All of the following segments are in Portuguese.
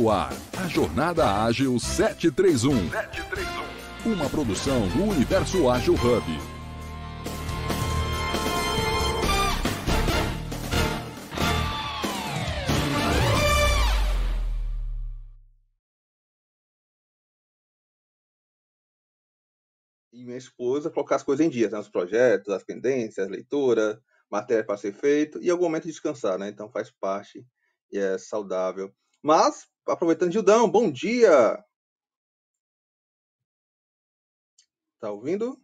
No ar, a Jornada Ágil 731. 731. Uma produção do Universo Ágil Hub. E minha esposa colocar as coisas em dia, né? os projetos, as pendências, leitura, matéria para ser feito e algum momento de descansar, né? Então faz parte e é saudável. Mas, aproveitando, Gildão, bom dia! Tá ouvindo?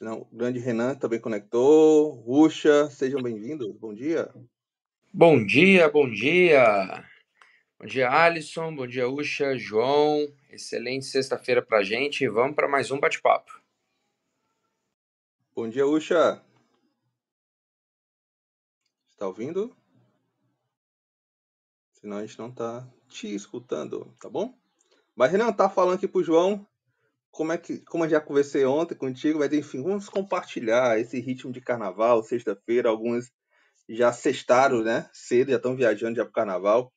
Não, o grande Renan também conectou. Ruxa, sejam bem-vindos. Bom dia. Bom dia, bom dia. Bom dia, Alisson. Bom dia, Uxa, João. Excelente sexta-feira pra gente. Vamos para mais um bate-papo. Bom dia, Uxa. Está ouvindo? Senão a gente não tá te escutando, tá bom? Mas Renan tá falando aqui pro João como é que, como eu já conversei ontem contigo, mas enfim, vamos compartilhar esse ritmo de carnaval, sexta-feira, alguns já sextaram, né? Cedo, já estão viajando já pro carnaval.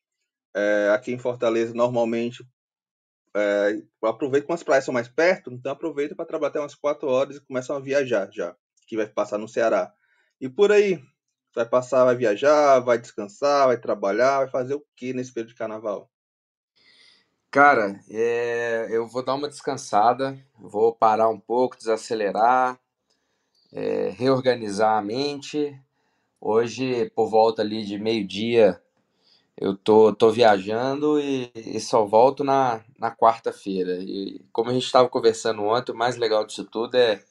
É, aqui em Fortaleza, normalmente, é, aproveito como as praias são mais perto, então aproveita para trabalhar até umas 4 horas e começam a viajar já, que vai passar no Ceará. E por aí, vai passar, vai viajar, vai descansar, vai trabalhar, vai fazer o que nesse período de carnaval? Cara, é, eu vou dar uma descansada, vou parar um pouco, desacelerar, é, reorganizar a mente. Hoje, por volta ali de meio-dia, eu tô, tô viajando e, e só volto na, na quarta-feira. E como a gente estava conversando ontem, o mais legal disso tudo é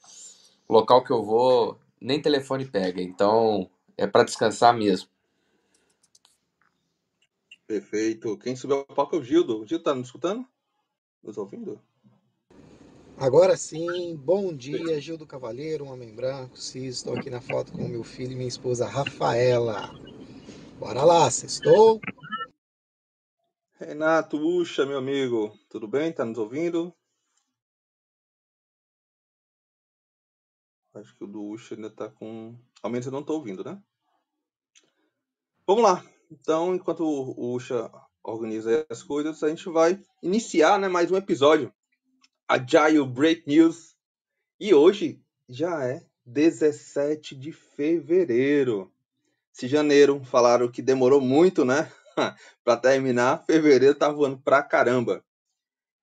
o local que eu vou, nem telefone pega. Então, é para descansar mesmo. Perfeito. Quem subiu ao palco é o Gildo. O Gildo tá nos escutando? Nos ouvindo? Agora sim, bom dia, Gildo Cavaleiro, um homem branco, cis, estou aqui na foto com meu filho e minha esposa Rafaela. Bora lá, sextou? Renato Ucha, meu amigo, tudo bem? Tá nos ouvindo? Acho que o do Ucha ainda tá com. Ao menos eu não tô ouvindo, né? Vamos lá. Então, enquanto o Ucha organiza as coisas, a gente vai iniciar né, mais um episódio. Agile Break News. E hoje já é 17 de fevereiro. Se janeiro falaram que demorou muito, né? para terminar, fevereiro tá voando pra caramba.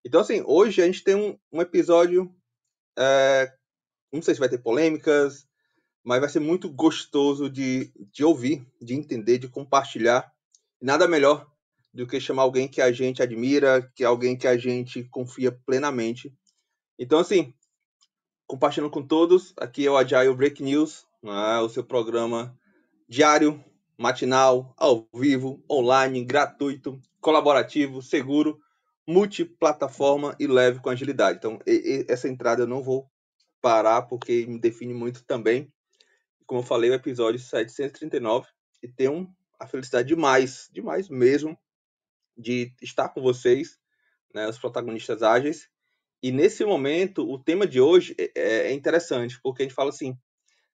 Então, assim, hoje a gente tem um, um episódio. É, não sei se vai ter polêmicas, mas vai ser muito gostoso de, de ouvir, de entender, de compartilhar. Nada melhor do que chamar alguém que a gente admira, que é alguém que a gente confia plenamente. Então, assim, compartilhando com todos, aqui é o Agile Break News, né, o seu programa diário, matinal, ao vivo, online, gratuito, colaborativo, seguro, multiplataforma e leve com agilidade. Então, e, e, essa entrada eu não vou parar porque me define muito também como eu falei, o episódio 739 e tenho a felicidade demais, demais mesmo, de estar com vocês, né, os protagonistas ágeis. E nesse momento, o tema de hoje é, é, é interessante, porque a gente fala assim,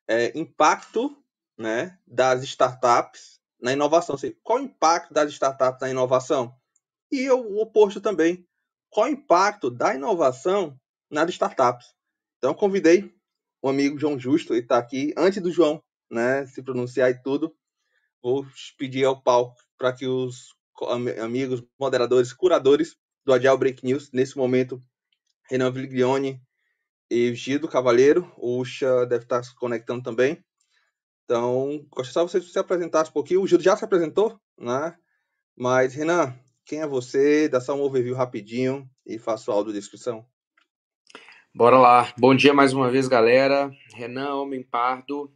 é, impacto né, das startups na inovação. Assim, qual o impacto das startups na inovação? E o oposto também. Qual o impacto da inovação nas startups? Então, convidei o amigo João Justo, ele está aqui. Antes do João né, se pronunciar e tudo, vou pedir ao palco para que os amigos, moderadores, curadores do Agile Break News, nesse momento, Renan Viglione e Gido Cavaleiro, o Ucha deve estar se conectando também. Então, gostaria só você se apresentasse um pouquinho. O Gido já se apresentou, né? Mas, Renan, quem é você? Dá só um overview rapidinho e faça a audiodescrição. Bora lá. Bom dia mais uma vez, galera. Renan, homem pardo.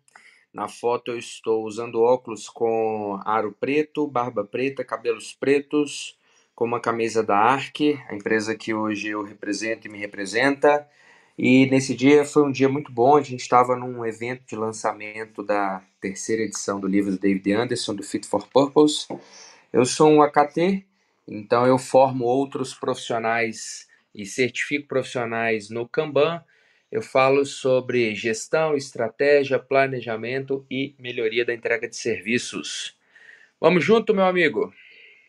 Na foto eu estou usando óculos com aro preto, barba preta, cabelos pretos, com uma camisa da ARC, a empresa que hoje eu represento e me representa. E nesse dia foi um dia muito bom. A gente estava num evento de lançamento da terceira edição do livro do David Anderson, do Fit for Purpose. Eu sou um AKT, então eu formo outros profissionais e certifico profissionais no Kanban. Eu falo sobre gestão, estratégia, planejamento e melhoria da entrega de serviços. Vamos junto, meu amigo?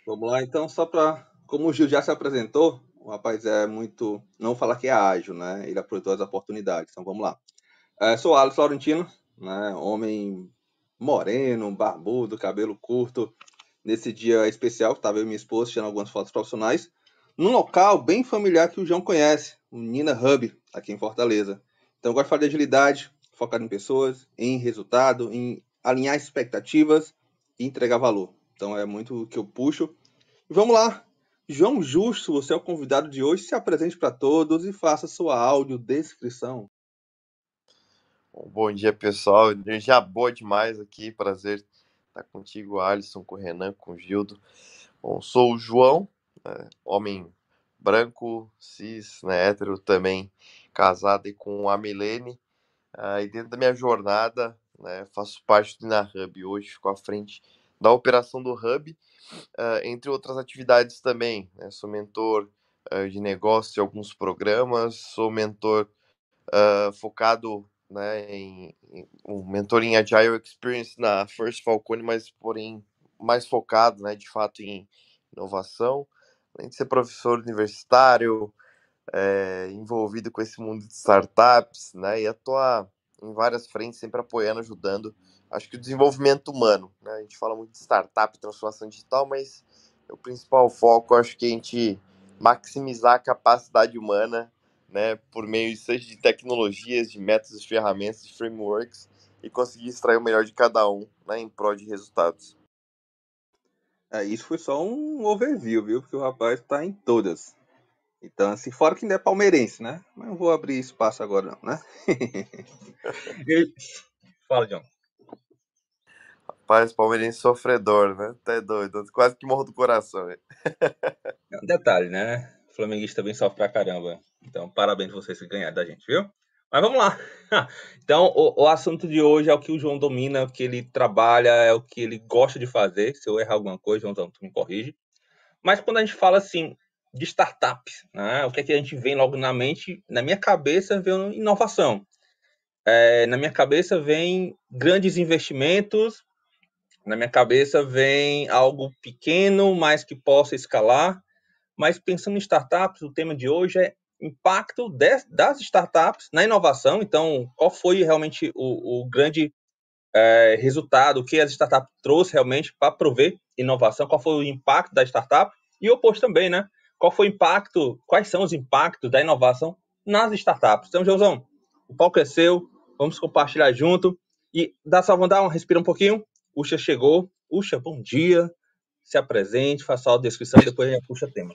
Vamos lá, então, só para. Como o Gil já se apresentou, o rapaz é muito. Não falar que é ágil, né? Ele aproveitou as oportunidades. Então vamos lá. É, sou Alex Laurentino, né? Homem moreno, barbudo, cabelo curto. Nesse dia especial, estava eu e minha esposa tirando algumas fotos profissionais, num local bem familiar que o João conhece, o Nina Hub, aqui em Fortaleza. Então, eu gosto de falar de agilidade, focado em pessoas, em resultado, em alinhar expectativas e entregar valor. Então, é muito o que eu puxo. E vamos lá. João Justo, você é o convidado de hoje. Se apresente para todos e faça sua audiodescrição. Bom dia, pessoal. Energia boa demais aqui. Prazer estar contigo, Alisson, com o Renan, com o Gildo. Bom, sou o João, né, homem branco, cis, né, hétero também, casado e com a Milene. Uh, e dentro da minha jornada, né, faço parte do InaHub. Hoje fico à frente da operação do Hub, uh, entre outras atividades também. Né, sou mentor uh, de negócio de alguns programas, sou mentor focado né, em, em um mentor em Agile Experience na First Falcone, mas porém mais focado, né, de fato em inovação, além de ser professor universitário, é, envolvido com esse mundo de startups, né, e atuar em várias frentes, sempre apoiando, ajudando, acho que o desenvolvimento humano, né, a gente fala muito de startup, transformação digital, mas o principal foco, acho que a gente maximizar a capacidade humana né, por meio seja de tecnologias, de métodos, de ferramentas, de frameworks e conseguir extrair o melhor de cada um né, em prol de resultados. É, isso foi só um overview, viu? Porque o rapaz está em todas. Então, assim, fora que ainda é palmeirense, né? Mas não vou abrir espaço agora, não, né? Fala, John. Rapaz, palmeirense sofredor, né? Tá doido. Quase que morro do coração. É um detalhe, né? flamenguista também sofre pra caramba. Então, parabéns vocês que ganharam da gente, viu? Mas vamos lá. Então, o, o, assunto de hoje é o que o João domina, o que ele trabalha, é o que ele gosta de fazer. Se eu errar alguma coisa, João, tu me corrige. Mas quando a gente fala assim de startups, né, o que é que a gente vem logo na mente? Na minha cabeça vem inovação. É, na minha cabeça vem grandes investimentos. Na minha cabeça vem algo pequeno, mas que possa escalar. Mas pensando em startups, o tema de hoje é impacto de, das startups na inovação. Então, qual foi realmente o, o grande é, resultado, que as startups trouxe realmente para prover inovação, qual foi o impacto da startup e o oposto também, né? Qual foi o impacto, quais são os impactos da inovação nas startups? Então, Josão, o palco é seu, vamos compartilhar junto e dá só, vamos dar uma respira um pouquinho. Uxa chegou. Uxa, bom dia se apresente, faça a descrição e depois a gente puxa tema.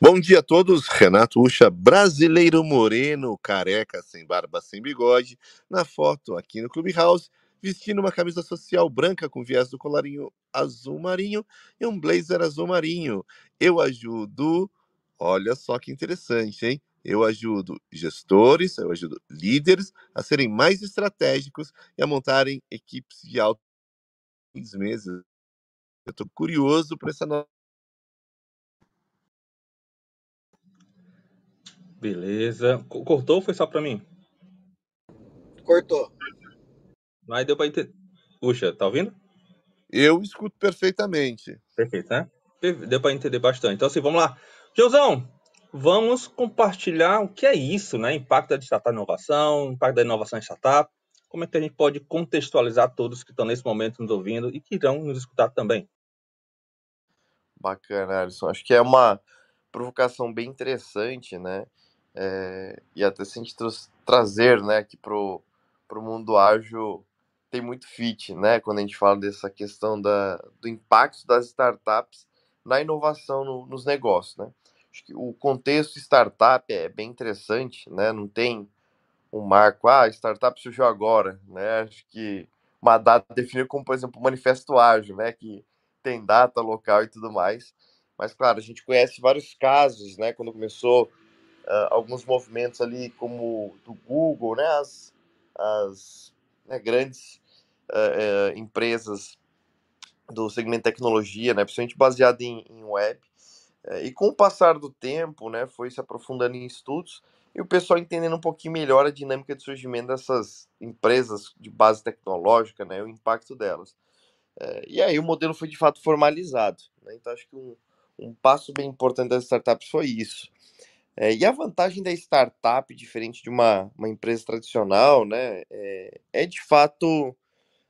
Bom dia a todos, Renato Ucha, brasileiro moreno, careca, sem barba, sem bigode, na foto aqui no Clubhouse, vestindo uma camisa social branca com viés do colarinho azul marinho e um blazer azul marinho. Eu ajudo, olha só que interessante, hein? Eu ajudo gestores, eu ajudo líderes a serem mais estratégicos e a montarem equipes de alto meses eu tô curioso para essa nova. Beleza. Cortou ou foi só para mim? Cortou. Mas deu para entender. Puxa, tá ouvindo? Eu escuto perfeitamente. Perfeito, né? Deu para entender bastante. Então, assim, vamos lá. Joãozão, vamos compartilhar o que é isso, né? Impacto da startup inovação, impacto da inovação em startup. Como é que a gente pode contextualizar todos que estão nesse momento nos ouvindo e que irão nos escutar também? Bacana, Alisson. Acho que é uma provocação bem interessante, né? É, e até se a gente tra trazer né, aqui pro, pro mundo ágil, tem muito fit, né? Quando a gente fala dessa questão da, do impacto das startups na inovação no, nos negócios, né? Acho que o contexto startup é bem interessante, né? Não tem um marco, ah, startup surgiu agora, né? Acho que uma data definida como, por exemplo, o manifesto ágil, né? Que tem data local e tudo mais. Mas, claro, a gente conhece vários casos, né? Quando começou uh, alguns movimentos ali, como do Google, né? As, as né, grandes uh, uh, empresas do segmento tecnologia, né? Principalmente baseado em, em web. e com o passar do tempo, né? Foi se aprofundando em estudos e o pessoal entendendo um pouquinho melhor a dinâmica de surgimento dessas empresas de base tecnológica, né? O impacto delas. É, e aí o modelo foi de fato formalizado. Né? Então acho que um, um passo bem importante das startups foi isso. É, e a vantagem da startup, diferente de uma, uma empresa tradicional, né, é, é de fato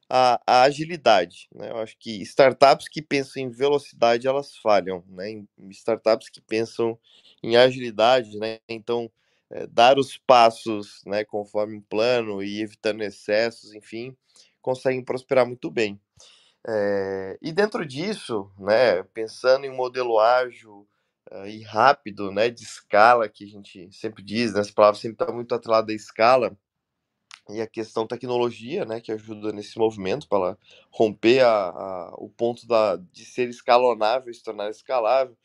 a, a, agilidade. Né? Eu acho que startups que pensam em velocidade, elas falham. Né? Startups que pensam em agilidade, né? então é, dar os passos né, conforme um plano e evitando excessos, enfim, conseguem prosperar muito bem. É, e dentro disso, né, pensando em um modelo ágil e rápido, né, de escala, que a gente sempre diz, né, essa palavra sempre está muito atrelada à escala, e a questão tecnologia, né, que ajuda nesse movimento para romper a, a, o ponto da, de ser escalonável e se tornar escalável,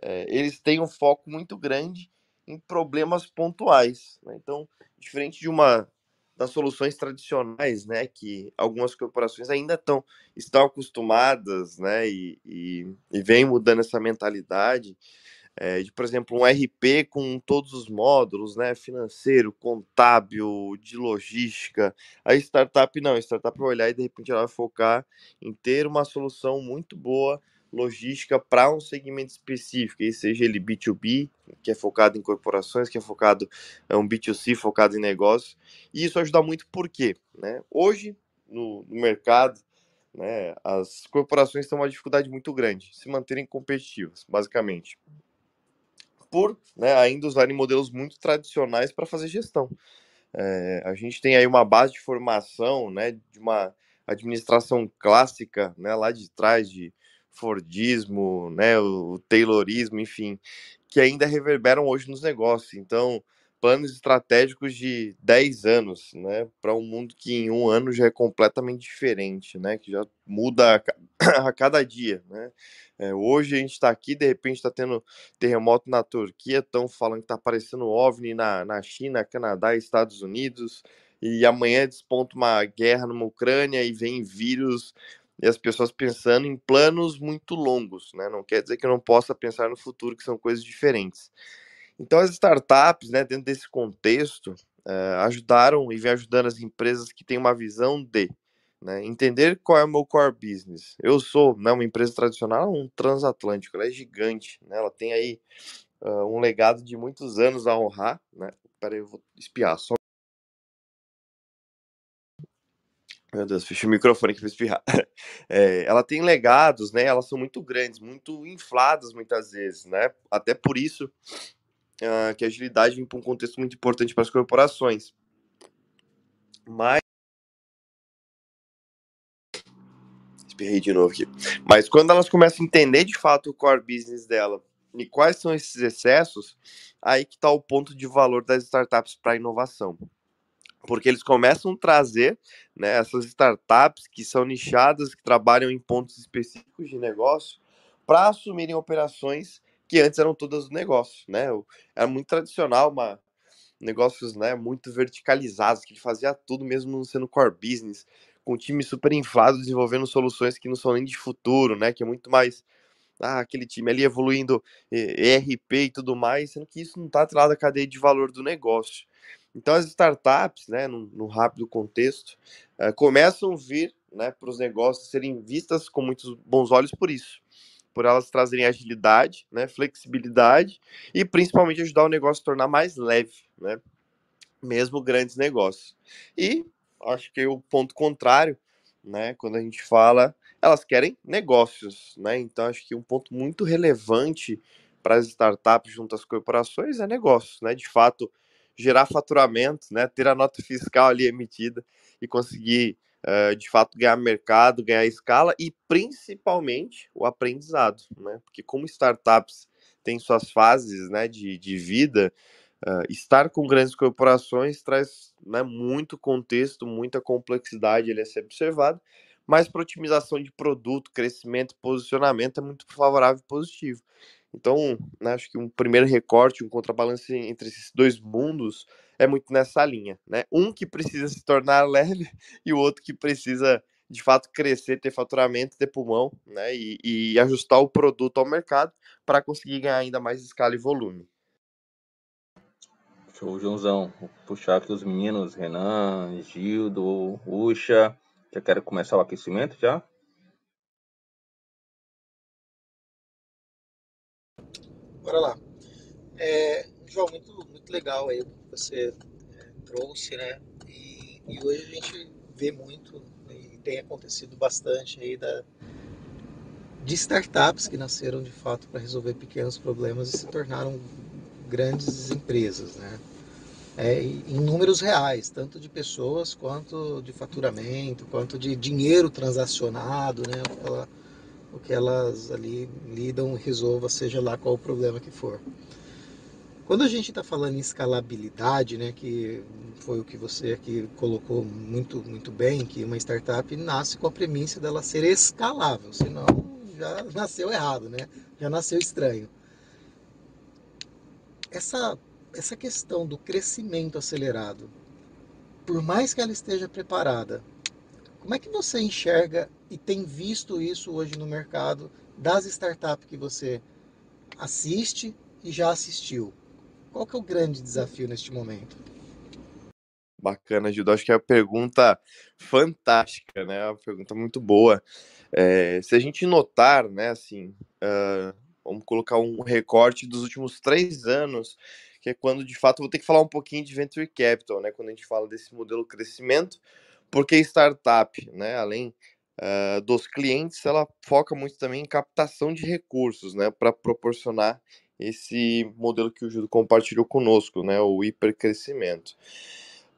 é, eles têm um foco muito grande em problemas pontuais. Né? Então, diferente de uma das soluções tradicionais, né, que algumas corporações ainda estão estão acostumadas, né, e, e, e vem mudando essa mentalidade é, de, por exemplo, um RP com todos os módulos, né, financeiro, contábil, de logística. A startup não, a startup vai olhar e de repente ela vai focar em ter uma solução muito boa logística para um segmento específico, seja ele B2B, que é focado em corporações, que é focado é um B2C focado em negócios. E isso ajuda muito porque, né? Hoje no, no mercado, né, as corporações têm uma dificuldade muito grande se manterem competitivas, basicamente. Por né, ainda usarem modelos muito tradicionais para fazer gestão. É, a gente tem aí uma base de formação, né, de uma administração clássica, né, lá de trás de Fordismo, né, o Taylorismo, enfim, que ainda reverberam hoje nos negócios. Então, planos estratégicos de 10 anos, né, para um mundo que em um ano já é completamente diferente, né, que já muda a, cada dia, né. É, hoje a gente está aqui, de repente está tendo terremoto na Turquia, estão falando que está aparecendo OVNI na, na China, Canadá Estados Unidos, e amanhã desponta uma guerra numa Ucrânia e vem vírus e as pessoas pensando em planos muito longos, né? Não quer dizer que eu não possa pensar no futuro, que são coisas diferentes. Então, as startups, né, dentro desse contexto, uh, ajudaram e vem ajudando as empresas que têm uma visão de né, entender qual é o meu core business. Eu sou né, uma empresa tradicional, um transatlântico, ela é gigante, né, ela tem aí uh, um legado de muitos anos a honrar. Né? Peraí, eu vou espiar só. Meu Deus, fechei o microfone aqui para espirrar. É, ela tem legados, né? Elas são muito grandes, muito infladas muitas vezes, né? Até por isso uh, que a agilidade vem para um contexto muito importante para as corporações. Mas. Espirrei de novo aqui. Mas quando elas começam a entender de fato o core business dela e quais são esses excessos, aí que está o ponto de valor das startups para a inovação porque eles começam a trazer né, essas startups que são nichadas, que trabalham em pontos específicos de negócio, para assumirem operações que antes eram todas do negócio, né? Era muito tradicional, uma, negócios né, muito verticalizados, que fazia tudo mesmo não sendo core business, com time super inflado desenvolvendo soluções que não são nem de futuro, né? Que é muito mais ah, aquele time ali evoluindo ERP e tudo mais, sendo que isso não está atrelado à cadeia de valor do negócio. Então, as startups, né, no, no rápido contexto, uh, começam a vir né, para os negócios serem vistas com muitos bons olhos por isso, por elas trazerem agilidade, né, flexibilidade e principalmente ajudar o negócio a tornar mais leve, né, mesmo grandes negócios. E acho que o ponto contrário, né, quando a gente fala, elas querem negócios, né, então acho que um ponto muito relevante para as startups junto às corporações é negócio, né, de fato gerar faturamento, né, ter a nota fiscal ali emitida e conseguir, uh, de fato, ganhar mercado, ganhar escala e principalmente o aprendizado, né, porque como startups têm suas fases né, de, de vida, uh, estar com grandes corporações traz né, muito contexto, muita complexidade ali a ser observado, mas para otimização de produto, crescimento, posicionamento é muito favorável e positivo. Então, né, acho que um primeiro recorte, um contrabalance entre esses dois mundos é muito nessa linha, né? Um que precisa se tornar leve e o outro que precisa de fato crescer, ter faturamento, ter pulmão, né? E, e ajustar o produto ao mercado para conseguir ganhar ainda mais escala e volume. Show, Joãozão. Vou puxar aqui os meninos, Renan, Gildo, Ucha. Já quero começar o aquecimento já? Bora lá. É, João, muito, muito legal aí o que você é, trouxe, né? E, e, hoje a gente vê muito e tem acontecido bastante aí da, de startups que nasceram de fato para resolver pequenos problemas e se tornaram grandes empresas, né? É, em números reais, tanto de pessoas quanto de faturamento, quanto de dinheiro transacionado, né? O que, ela, o que elas ali lidam, resolva, seja lá qual o problema que for. Quando a gente está falando em escalabilidade, né, que foi o que você aqui colocou muito, muito bem, que uma startup nasce com a premissa dela ser escalável, senão já nasceu errado, né? já nasceu estranho. Essa, essa questão do crescimento acelerado, por mais que ela esteja preparada, como é que você enxerga e tem visto isso hoje no mercado das startups que você assiste e já assistiu? Qual que é o grande desafio neste momento? Bacana, Gildo. Acho que é uma pergunta fantástica, né? Uma pergunta muito boa. É, se a gente notar, né, assim, uh, vamos colocar um recorte dos últimos três anos, que é quando de fato vou ter que falar um pouquinho de venture capital, né? Quando a gente fala desse modelo crescimento, porque startup, né? Além uh, dos clientes, ela foca muito também em captação de recursos, né? Para proporcionar esse modelo que o Judo compartilhou conosco, né, o hipercrescimento.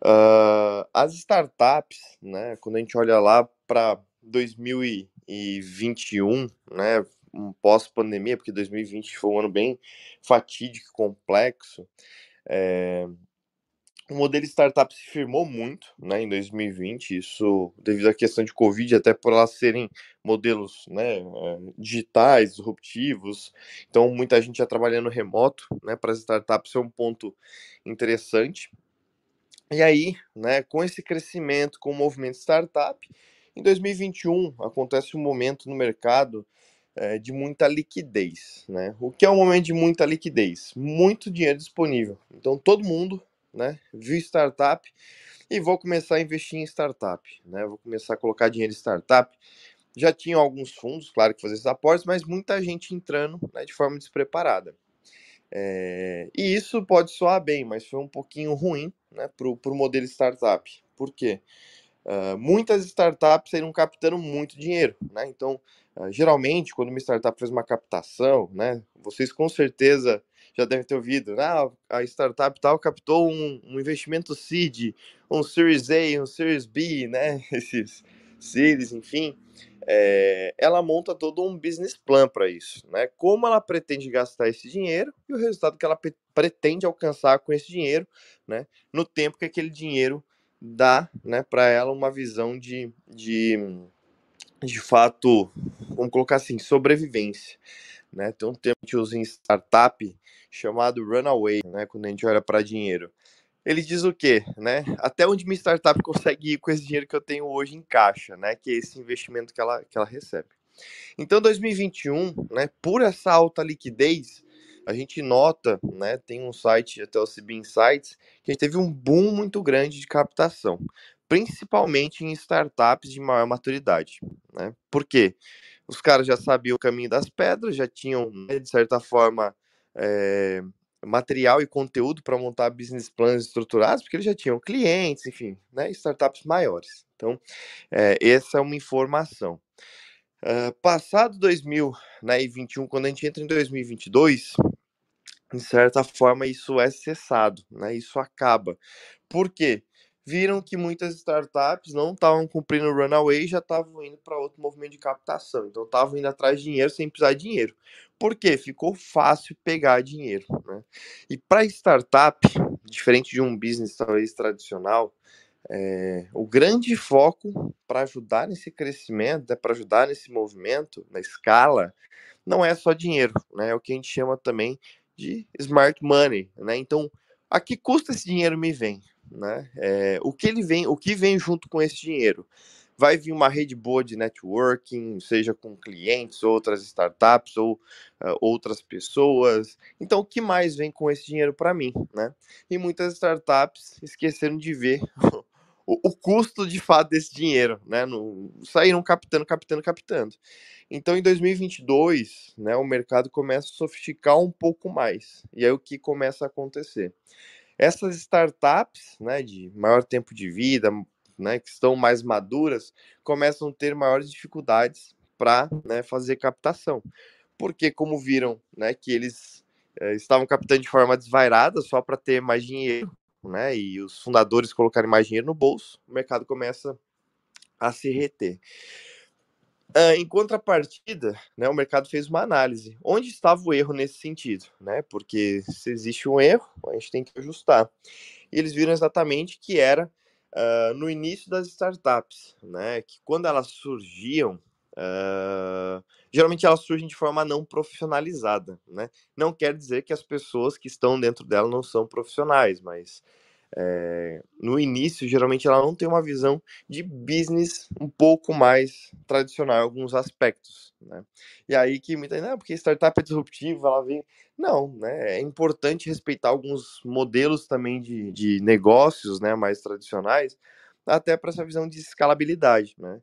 Uh, as startups, né, quando a gente olha lá para 2021, né, um pós-pandemia, porque 2020 foi um ano bem fatídico, complexo, é, o modelo startup se firmou muito né, em 2020, isso devido à questão de Covid, até por elas serem modelos né, eh, digitais, disruptivos. Então, muita gente já trabalhando remoto né, para as startups é um ponto interessante. E aí, né, com esse crescimento, com o movimento startup, em 2021 acontece um momento no mercado é, de muita liquidez. Né? O que é um momento de muita liquidez? Muito dinheiro disponível. Então, todo mundo né? Vi startup e vou começar a investir em startup, né? Vou começar a colocar dinheiro em startup. Já tinham alguns fundos, claro, que fazer esses aportes, mas muita gente entrando né, de forma despreparada. É, e isso pode soar bem, mas foi um pouquinho ruim né, para o modelo startup. Por quê? Uh, muitas startups saíram captando muito dinheiro, né? Então, uh, geralmente, quando uma startup faz uma captação, né? Vocês com certeza já devem ter ouvido, ah, a startup tal captou um, um investimento seed, um Series A, um Series B, né? Esses series, enfim. É, ela monta todo um business plan para isso, né? Como ela pretende gastar esse dinheiro e o resultado que ela pretende alcançar com esse dinheiro, né? No tempo que aquele dinheiro dá, né, para ela uma visão de, de, de fato, vamos colocar assim, sobrevivência. Né? Tem um termo que usa em startup chamado runaway, né? Quando a gente olha para dinheiro. Ele diz o quê, né? Até onde minha startup consegue ir com esse dinheiro que eu tenho hoje em caixa, né? Que é esse investimento que ela, que ela recebe. Então, 2021, né? Por essa alta liquidez, a gente nota, né? Tem um site, até o CB Insights, que a gente teve um boom muito grande de captação, principalmente em startups de maior maturidade, né? Por quê? Os caras já sabiam o caminho das pedras, já tinham, né, de certa forma, é, material e conteúdo para montar business plans estruturados, porque eles já tinham clientes, enfim, né, startups maiores. Então, é, essa é uma informação. Uh, passado 2021, né, quando a gente entra em 2022, de certa forma isso é cessado, né? Isso acaba. Por quê? Viram que muitas startups não estavam cumprindo o runaway e já estavam indo para outro movimento de captação. Então estavam indo atrás de dinheiro sem precisar de dinheiro. Por quê? Ficou fácil pegar dinheiro. Né? E para startup, diferente de um business talvez tradicional, é, o grande foco para ajudar nesse crescimento, para ajudar nesse movimento, na escala, não é só dinheiro, né? É o que a gente chama também de smart money, né? Então, a que custa esse dinheiro me vem? Né? É, o que ele vem, o que vem junto com esse dinheiro? Vai vir uma rede boa de networking, seja com clientes, outras startups ou uh, outras pessoas. Então, o que mais vem com esse dinheiro para mim, né? E muitas startups esqueceram de ver o, o, custo de fato desse dinheiro, né? No, saíram captando, captando, captando. Então, em 2022, né, o mercado começa a sofisticar um pouco mais. E aí o que começa a acontecer? Essas startups, né, de maior tempo de vida, né, que estão mais maduras, começam a ter maiores dificuldades para né, fazer captação. Porque, como viram né, que eles é, estavam captando de forma desvairada só para ter mais dinheiro, né, e os fundadores colocarem mais dinheiro no bolso, o mercado começa a se reter. Em contrapartida, né, o mercado fez uma análise. Onde estava o erro nesse sentido? Né? Porque se existe um erro, a gente tem que ajustar. E eles viram exatamente que era uh, no início das startups, né? que quando elas surgiam, uh, geralmente elas surgem de forma não profissionalizada. Né? Não quer dizer que as pessoas que estão dentro dela não são profissionais, mas é, no início, geralmente ela não tem uma visão de business um pouco mais tradicional em alguns aspectos, né? E aí que muita gente, ah, porque startup é disruptiva, ela vem... Não, né? É importante respeitar alguns modelos também de, de negócios, né, mais tradicionais, até para essa visão de escalabilidade, né?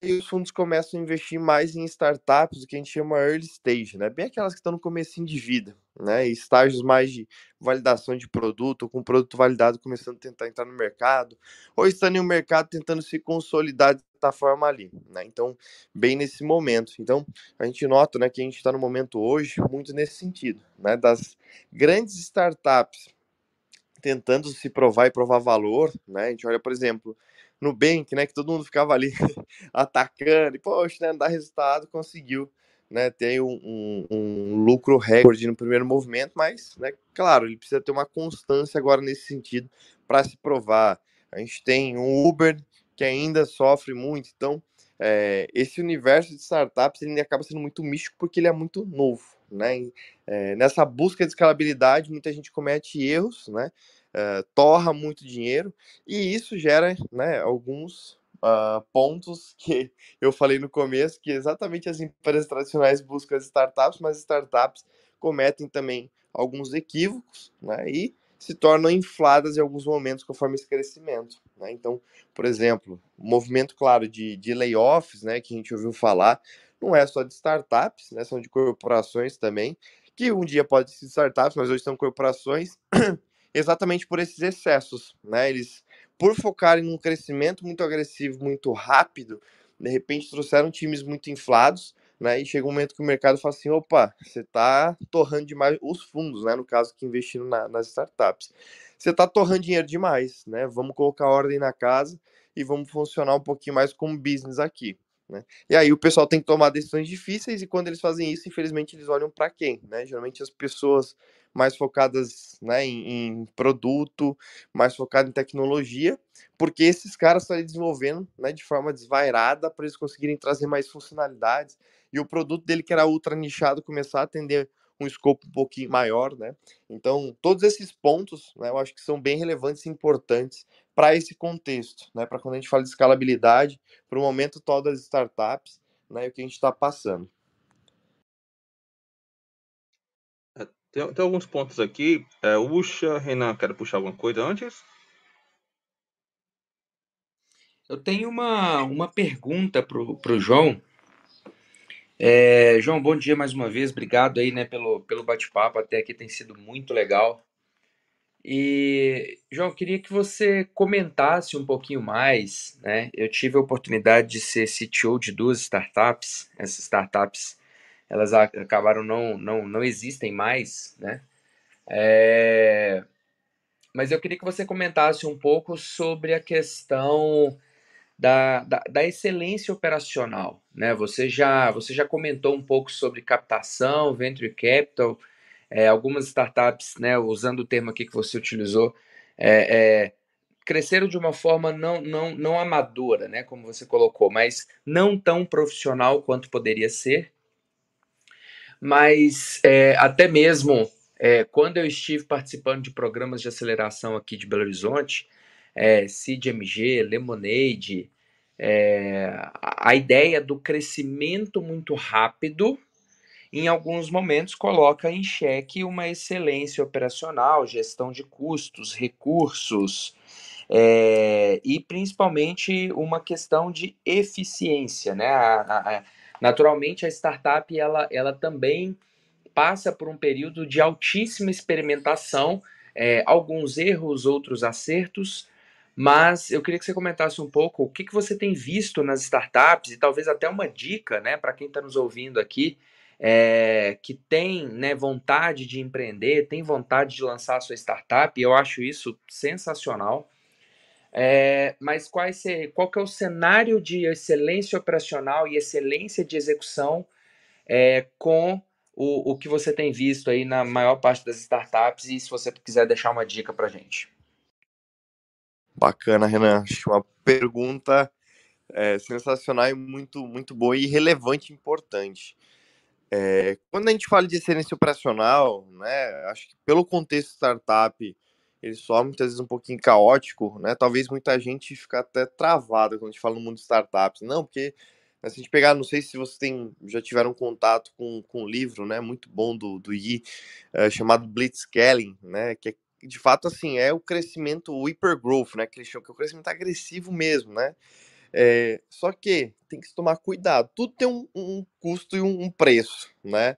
E os fundos começam a investir mais em startups, o que a gente chama early stage, né? Bem aquelas que estão no começo de vida, né? Estágios mais de validação de produto, ou com produto validado começando a tentar entrar no mercado, ou estando em um mercado tentando se consolidar de certa forma ali, né? Então, bem nesse momento. Então, a gente nota, né, que a gente está no momento hoje muito nesse sentido, né? Das grandes startups tentando se provar e provar valor, né? A gente olha, por exemplo, Nubank, né, que todo mundo ficava ali atacando, e poxa, né, não dá resultado, conseguiu, né, ter um, um, um, lucro recorde no primeiro movimento, mas, né, claro, ele precisa ter uma constância agora nesse sentido para se provar. A gente tem um Uber que ainda sofre muito, então é, esse universo de startups ele acaba sendo muito místico porque ele é muito novo, né? É, nessa busca de escalabilidade, muita gente comete erros, né? Uh, torra muito dinheiro e isso gera né, alguns uh, pontos que eu falei no começo, que exatamente as empresas tradicionais buscam as startups, mas as startups cometem também alguns equívocos né, e se tornam infladas em alguns momentos conforme esse crescimento. Né? Então, por exemplo, o movimento, claro, de, de layoffs, né, que a gente ouviu falar, não é só de startups, né, são de corporações também, que um dia pode ser startups, mas hoje são corporações exatamente por esses excessos, né? Eles, por focarem num crescimento muito agressivo, muito rápido, de repente trouxeram times muito inflados, né? E chega um momento que o mercado fala assim, opa, você está torrando demais os fundos, né? No caso que investiram na, nas startups, você está torrando dinheiro demais, né? Vamos colocar ordem na casa e vamos funcionar um pouquinho mais como business aqui. Né? E aí o pessoal tem que tomar decisões difíceis e quando eles fazem isso, infelizmente eles olham para quem, né? Geralmente as pessoas mais focadas né, em, em, produto, mais focadas em tecnologia, porque esses caras estão desenvolvendo né, de forma desvairada para eles conseguirem trazer mais funcionalidades e o produto dele que era ultra nichado começar a atender um escopo um pouquinho maior, né? Então, todos esses pontos, né, eu acho que são bem relevantes e importantes para esse contexto, né? Para quando a gente fala de escalabilidade, para o momento todo das startups, né, e o que a gente está passando. Tem, tem alguns pontos aqui. É, Ucha, Renan, quer puxar alguma coisa antes? Eu tenho uma, uma pergunta para o João. É, João, bom dia mais uma vez. Obrigado aí né, pelo, pelo bate-papo. Até aqui tem sido muito legal. E, João, queria que você comentasse um pouquinho mais. Né? Eu tive a oportunidade de ser CTO de duas startups. Essas startups elas acabaram não, não, não existem mais, né? É... Mas eu queria que você comentasse um pouco sobre a questão da, da, da, excelência operacional, né? Você já, você já comentou um pouco sobre captação, venture capital, é, algumas startups, né, usando o termo aqui que você utilizou, é, é, cresceram de uma forma não, não, não amadora, né, como você colocou, mas não tão profissional quanto poderia ser, mas é, até mesmo é, quando eu estive participando de programas de aceleração aqui de Belo Horizonte, é, CIDMG, Lemonade, é, a ideia do crescimento muito rápido, em alguns momentos, coloca em xeque uma excelência operacional, gestão de custos, recursos, é, e principalmente uma questão de eficiência, né? A, a, naturalmente, a startup ela, ela também passa por um período de altíssima experimentação, é, alguns erros, outros acertos, mas eu queria que você comentasse um pouco o que, que você tem visto nas startups e talvez até uma dica né, para quem está nos ouvindo aqui, é, que tem né, vontade de empreender, tem vontade de lançar a sua startup, e eu acho isso sensacional. É, mas qual que é o cenário de excelência operacional e excelência de execução é, com o, o que você tem visto aí na maior parte das startups e se você quiser deixar uma dica para gente. Bacana, Renan. Acho uma pergunta é, sensacional e muito, muito boa e relevante e importante. É, quando a gente fala de excelência operacional, né, acho que pelo contexto startup, ele só muitas vezes um pouquinho caótico, né? Talvez muita gente fique até travada quando a gente fala no mundo de startups. Não, porque né, se a gente pegar, não sei se vocês tem, já tiveram contato com, com um livro, né, muito bom do, do Yi, é, chamado Blitzscaling, né, que é de fato, assim, é o crescimento, o hypergrowth, né? Que eles chamam que é o crescimento agressivo mesmo, né? É, só que tem que se tomar cuidado. Tudo tem um, um custo e um, um preço, né?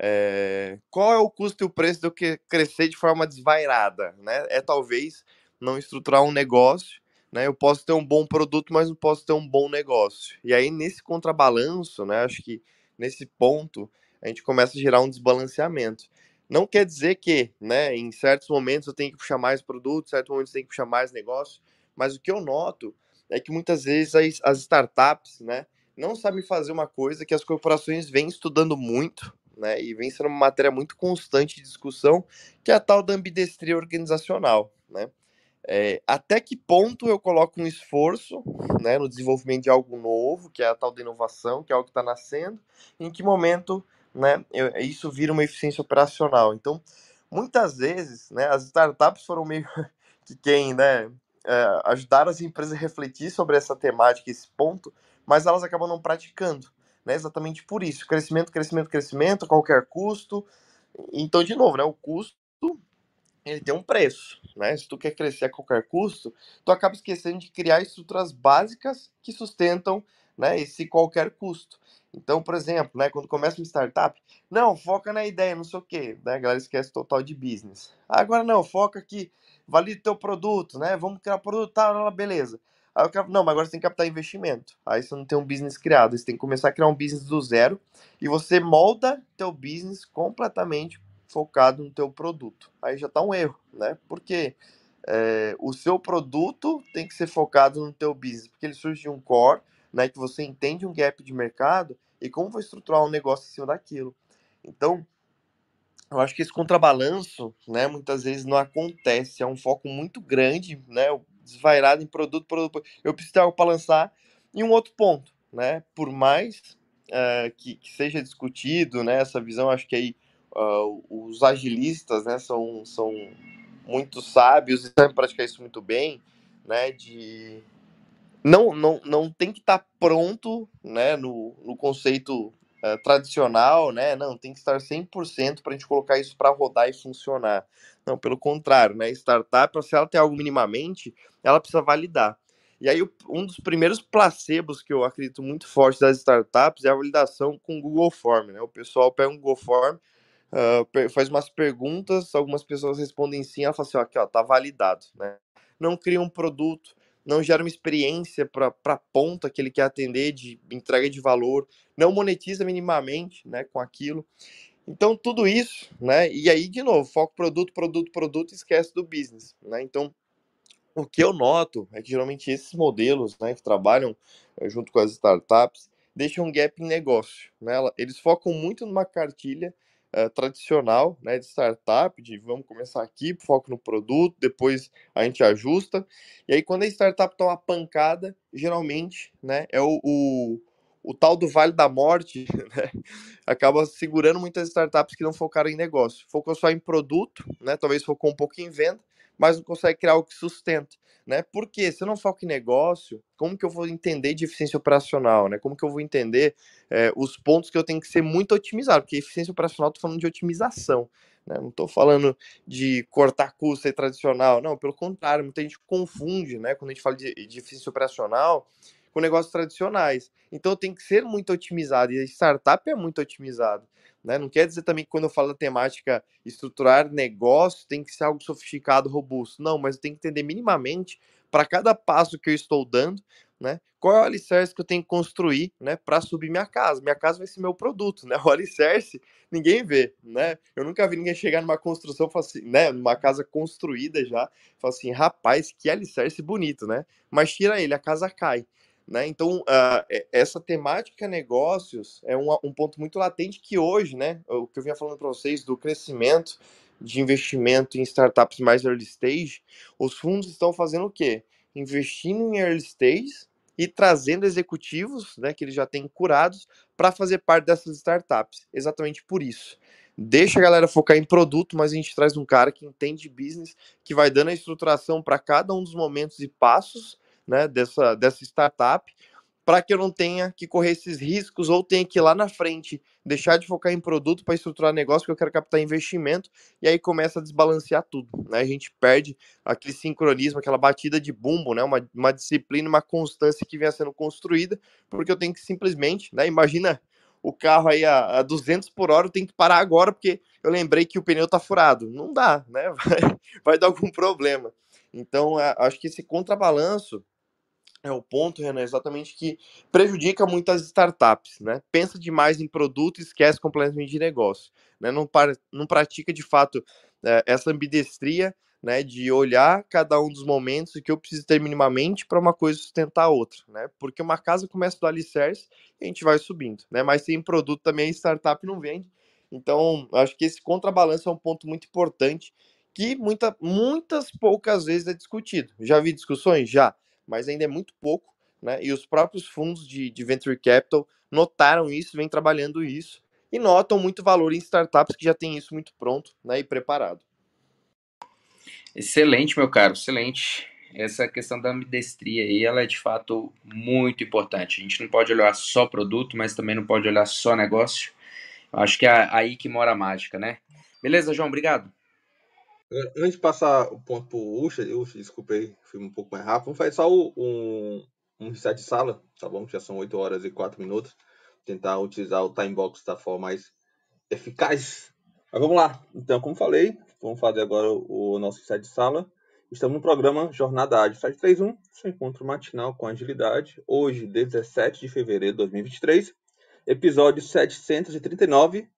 É, qual é o custo e o preço do que crescer de forma desvairada, né? É talvez não estruturar um negócio, né? Eu posso ter um bom produto, mas não posso ter um bom negócio. E aí nesse contrabalanço, né? Acho que nesse ponto a gente começa a gerar um desbalanceamento. Não quer dizer que, né, em certos momentos eu tenho que puxar mais produtos, em certos momentos eu tenho que puxar mais negócio, mas o que eu noto é que muitas vezes as, as startups, né, não sabem fazer uma coisa que as corporações vêm estudando muito, né, e vem sendo uma matéria muito constante de discussão, que é a tal da ambidestria organizacional, né. É, até que ponto eu coloco um esforço né, no desenvolvimento de algo novo, que é a tal da inovação, que é algo que está nascendo, em que momento né, isso vira uma eficiência operacional. Então, muitas vezes, né, as startups foram meio que quem, né, é, ajudaram as empresas a refletir sobre essa temática, esse ponto, mas elas acabam não praticando, né, exatamente por isso, crescimento, crescimento, crescimento, a qualquer custo. Então, de novo, né, o custo ele tem um preço, né? Se tu quer crescer a qualquer custo, tu acaba esquecendo de criar estruturas básicas que sustentam, né, esse qualquer custo. Então, por exemplo, né, quando começa uma startup, não, foca na ideia, não sei o quê, né, a galera esquece total de business. Agora não, foca aqui, valide teu produto, né, vamos criar produto, tá, beleza. Aí eu quero, não, mas agora você tem que captar investimento. Aí você não tem um business criado, você tem que começar a criar um business do zero e você molda teu business completamente focado no teu produto. Aí já tá um erro, né? Porque é, o seu produto tem que ser focado no teu business, porque ele surge de um core, né, que você entende um gap de mercado e como vai estruturar um negócio em cima daquilo. Então, eu acho que esse contrabalanço, né, muitas vezes não acontece, é um foco muito grande, né, desvairado em produto, produto. Eu preciso ter algo para lançar. E um outro ponto, né, por mais uh, que, que, seja discutido, né, essa visão, acho que aí uh, os agilistas, né, são, são muito sábios e sabem praticar isso muito bem, né, de não, não, não tem que estar tá pronto, né, no, no conceito uh, tradicional, né, não, tem que estar 100% para a gente colocar isso para rodar e funcionar. Não, pelo contrário, né, startup, se ela tem algo minimamente, ela precisa validar. E aí, um dos primeiros placebos que eu acredito muito forte das startups é a validação com o Google Form, né, o pessoal pega um Google Form, uh, faz umas perguntas, algumas pessoas respondem sim, ela fala assim, ó, aqui, ó, tá validado, né, não cria um produto, não gera uma experiência para a ponta que ele quer atender de entrega de valor, não monetiza minimamente né, com aquilo. Então, tudo isso, né? E aí, de novo, foco produto, produto, produto, esquece do business, né? Então, o que eu noto é que geralmente esses modelos, né, que trabalham eh, junto com as startups, deixam um gap em negócio, né? Eles focam muito numa cartilha uh, tradicional, né, de startup, de vamos começar aqui, foco no produto, depois a gente ajusta. E aí, quando a startup toma pancada, geralmente, né, é o, o, o tal do Vale da Morte, né, acaba segurando muitas startups que não focaram em negócio. Focou só em produto, né, talvez focou um pouco em venda, mas não consegue criar algo que sustenta. Né? Porque se eu não foco em negócio, como que eu vou entender de eficiência operacional? Né? Como que eu vou entender é, os pontos que eu tenho que ser muito otimizado? Porque eficiência operacional, estou falando de otimização. Né? Não estou falando de cortar custo e tradicional. Não, pelo contrário, muita gente confunde, né? Quando a gente fala de, de eficiência operacional, com negócios tradicionais. Então tem que ser muito otimizado, e a startup é muito otimizado. Né? Não quer dizer também que quando eu falo da temática estruturar negócio tem que ser algo sofisticado, robusto. Não, mas eu tenho que entender minimamente para cada passo que eu estou dando, né? Qual é o alicerce que eu tenho que construir, né, para subir minha casa? Minha casa vai ser meu produto, né? O alicerce ninguém vê, né? Eu nunca vi ninguém chegar numa construção, assim, né, numa casa construída já, falar assim, rapaz, que alicerce bonito, né? Mas tira ele, a casa cai. Né? Então, uh, essa temática negócios é um, um, ponto muito latente que hoje, né, o que eu vinha falando para vocês do crescimento de investimento em startups mais early stage, os fundos estão fazendo o quê? Investindo em early stage e trazendo executivos, né, que eles já têm curados, para fazer parte dessas startups. Exatamente por isso. Deixa a galera focar em produto, mas a gente traz um cara que entende business, que vai dando a estruturação para cada um dos momentos e passos né, dessa, dessa startup, para que eu não tenha que correr esses riscos ou tenha que ir lá na frente deixar de focar em produto para estruturar negócio, que eu quero captar investimento, e aí começa a desbalancear tudo. Né? A gente perde aquele sincronismo, aquela batida de bumbo, né? uma, uma disciplina, uma constância que vinha sendo construída, porque eu tenho que simplesmente, né? imagina o carro aí a, a 200 por hora, eu tenho que parar agora porque eu lembrei que o pneu está furado. Não dá, né? Vai, vai dar algum problema. Então, acho que esse contrabalanço é o ponto, Renan, exatamente que prejudica muitas startups, né? Pensa demais em produto e esquece completamente de negócio, né? Não, para, não pratica de fato é, essa ambidestria, né? De olhar cada um dos momentos que eu preciso ter minimamente para uma coisa sustentar a outra, né? Porque uma casa começa do alicerce e a gente vai subindo, né? Mas sem produto também a startup não vende. Então, acho que esse contrabalanço é um ponto muito importante que muita, muitas poucas vezes é discutido. Já vi discussões? Já mas ainda é muito pouco, né? E os próprios fundos de, de venture capital notaram isso, vêm trabalhando isso e notam muito valor em startups que já têm isso muito pronto, né, e preparado. Excelente, meu caro, excelente. Essa questão da ambidestria aí, ela é de fato muito importante. A gente não pode olhar só produto, mas também não pode olhar só negócio. Acho que é aí que mora a mágica, né? Beleza, João, obrigado. Antes de passar o ponto pro Ucha, Ucha, desculpa aí, fui um pouco mais rápido. Vamos fazer só um, um reset de sala, tá bom? Já são 8 horas e 4 minutos. Tentar utilizar o time box da forma mais eficaz. Mas vamos lá. Então, como falei, vamos fazer agora o nosso reset de sala. Estamos no programa Jornada Ágil 731, seu encontro matinal com agilidade. Hoje, 17 de fevereiro de 2023, episódio 739.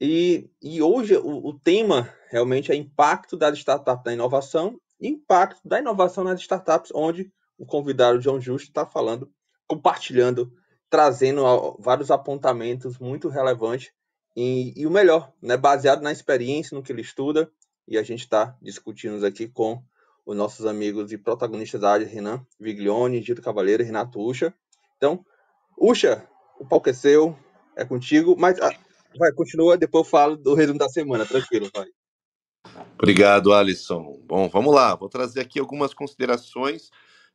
E, e hoje o, o tema realmente é impacto das startups na inovação e impacto da inovação nas startups, onde o convidado João Justo está falando, compartilhando, trazendo vários apontamentos muito relevantes e, e, o melhor, né, baseado na experiência, no que ele estuda, e a gente está discutindo aqui com os nossos amigos e protagonistas da área, Renan Viglione, Gito Cavaleiro e Renato Ucha. Então, Ucha, o palco é seu, é contigo, mas vai, continua, depois eu falo do resumo da semana, tranquilo, vai. Obrigado, Alisson. Bom, vamos lá. Vou trazer aqui algumas considerações.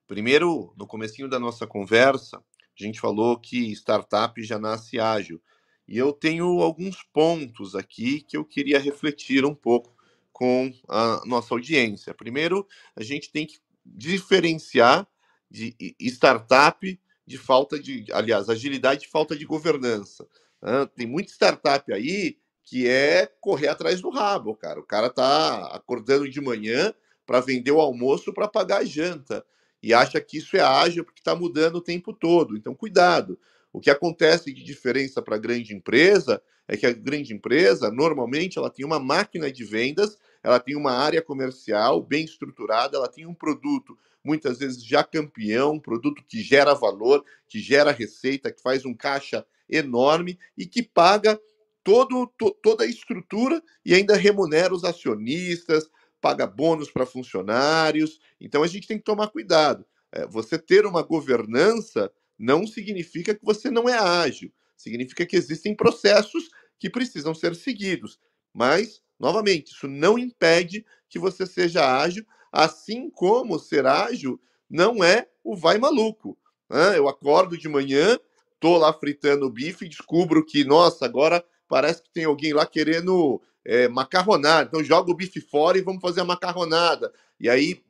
Primeiro, no comecinho da nossa conversa, a gente falou que startup já nasce ágil. E eu tenho alguns pontos aqui que eu queria refletir um pouco com a nossa audiência. Primeiro, a gente tem que diferenciar de startup de falta de, aliás, agilidade de falta de governança. Tem muita startup aí que é correr atrás do rabo, cara. O cara tá acordando de manhã para vender o almoço para pagar a janta e acha que isso é ágil porque está mudando o tempo todo. Então, cuidado. O que acontece de diferença para a grande empresa é que a grande empresa, normalmente, ela tem uma máquina de vendas, ela tem uma área comercial bem estruturada, ela tem um produto, muitas vezes já campeão, um produto que gera valor, que gera receita, que faz um caixa enorme e que paga todo, to, toda a estrutura e ainda remunera os acionistas, paga bônus para funcionários. Então a gente tem que tomar cuidado. É, você ter uma governança não significa que você não é ágil, significa que existem processos que precisam ser seguidos. Mas Novamente, isso não impede que você seja ágil, assim como ser ágil não é o vai maluco. Né? Eu acordo de manhã, tô lá fritando o bife e descubro que, nossa, agora parece que tem alguém lá querendo é, macarronada. Então joga o bife fora e vamos fazer a macarronada. E aí,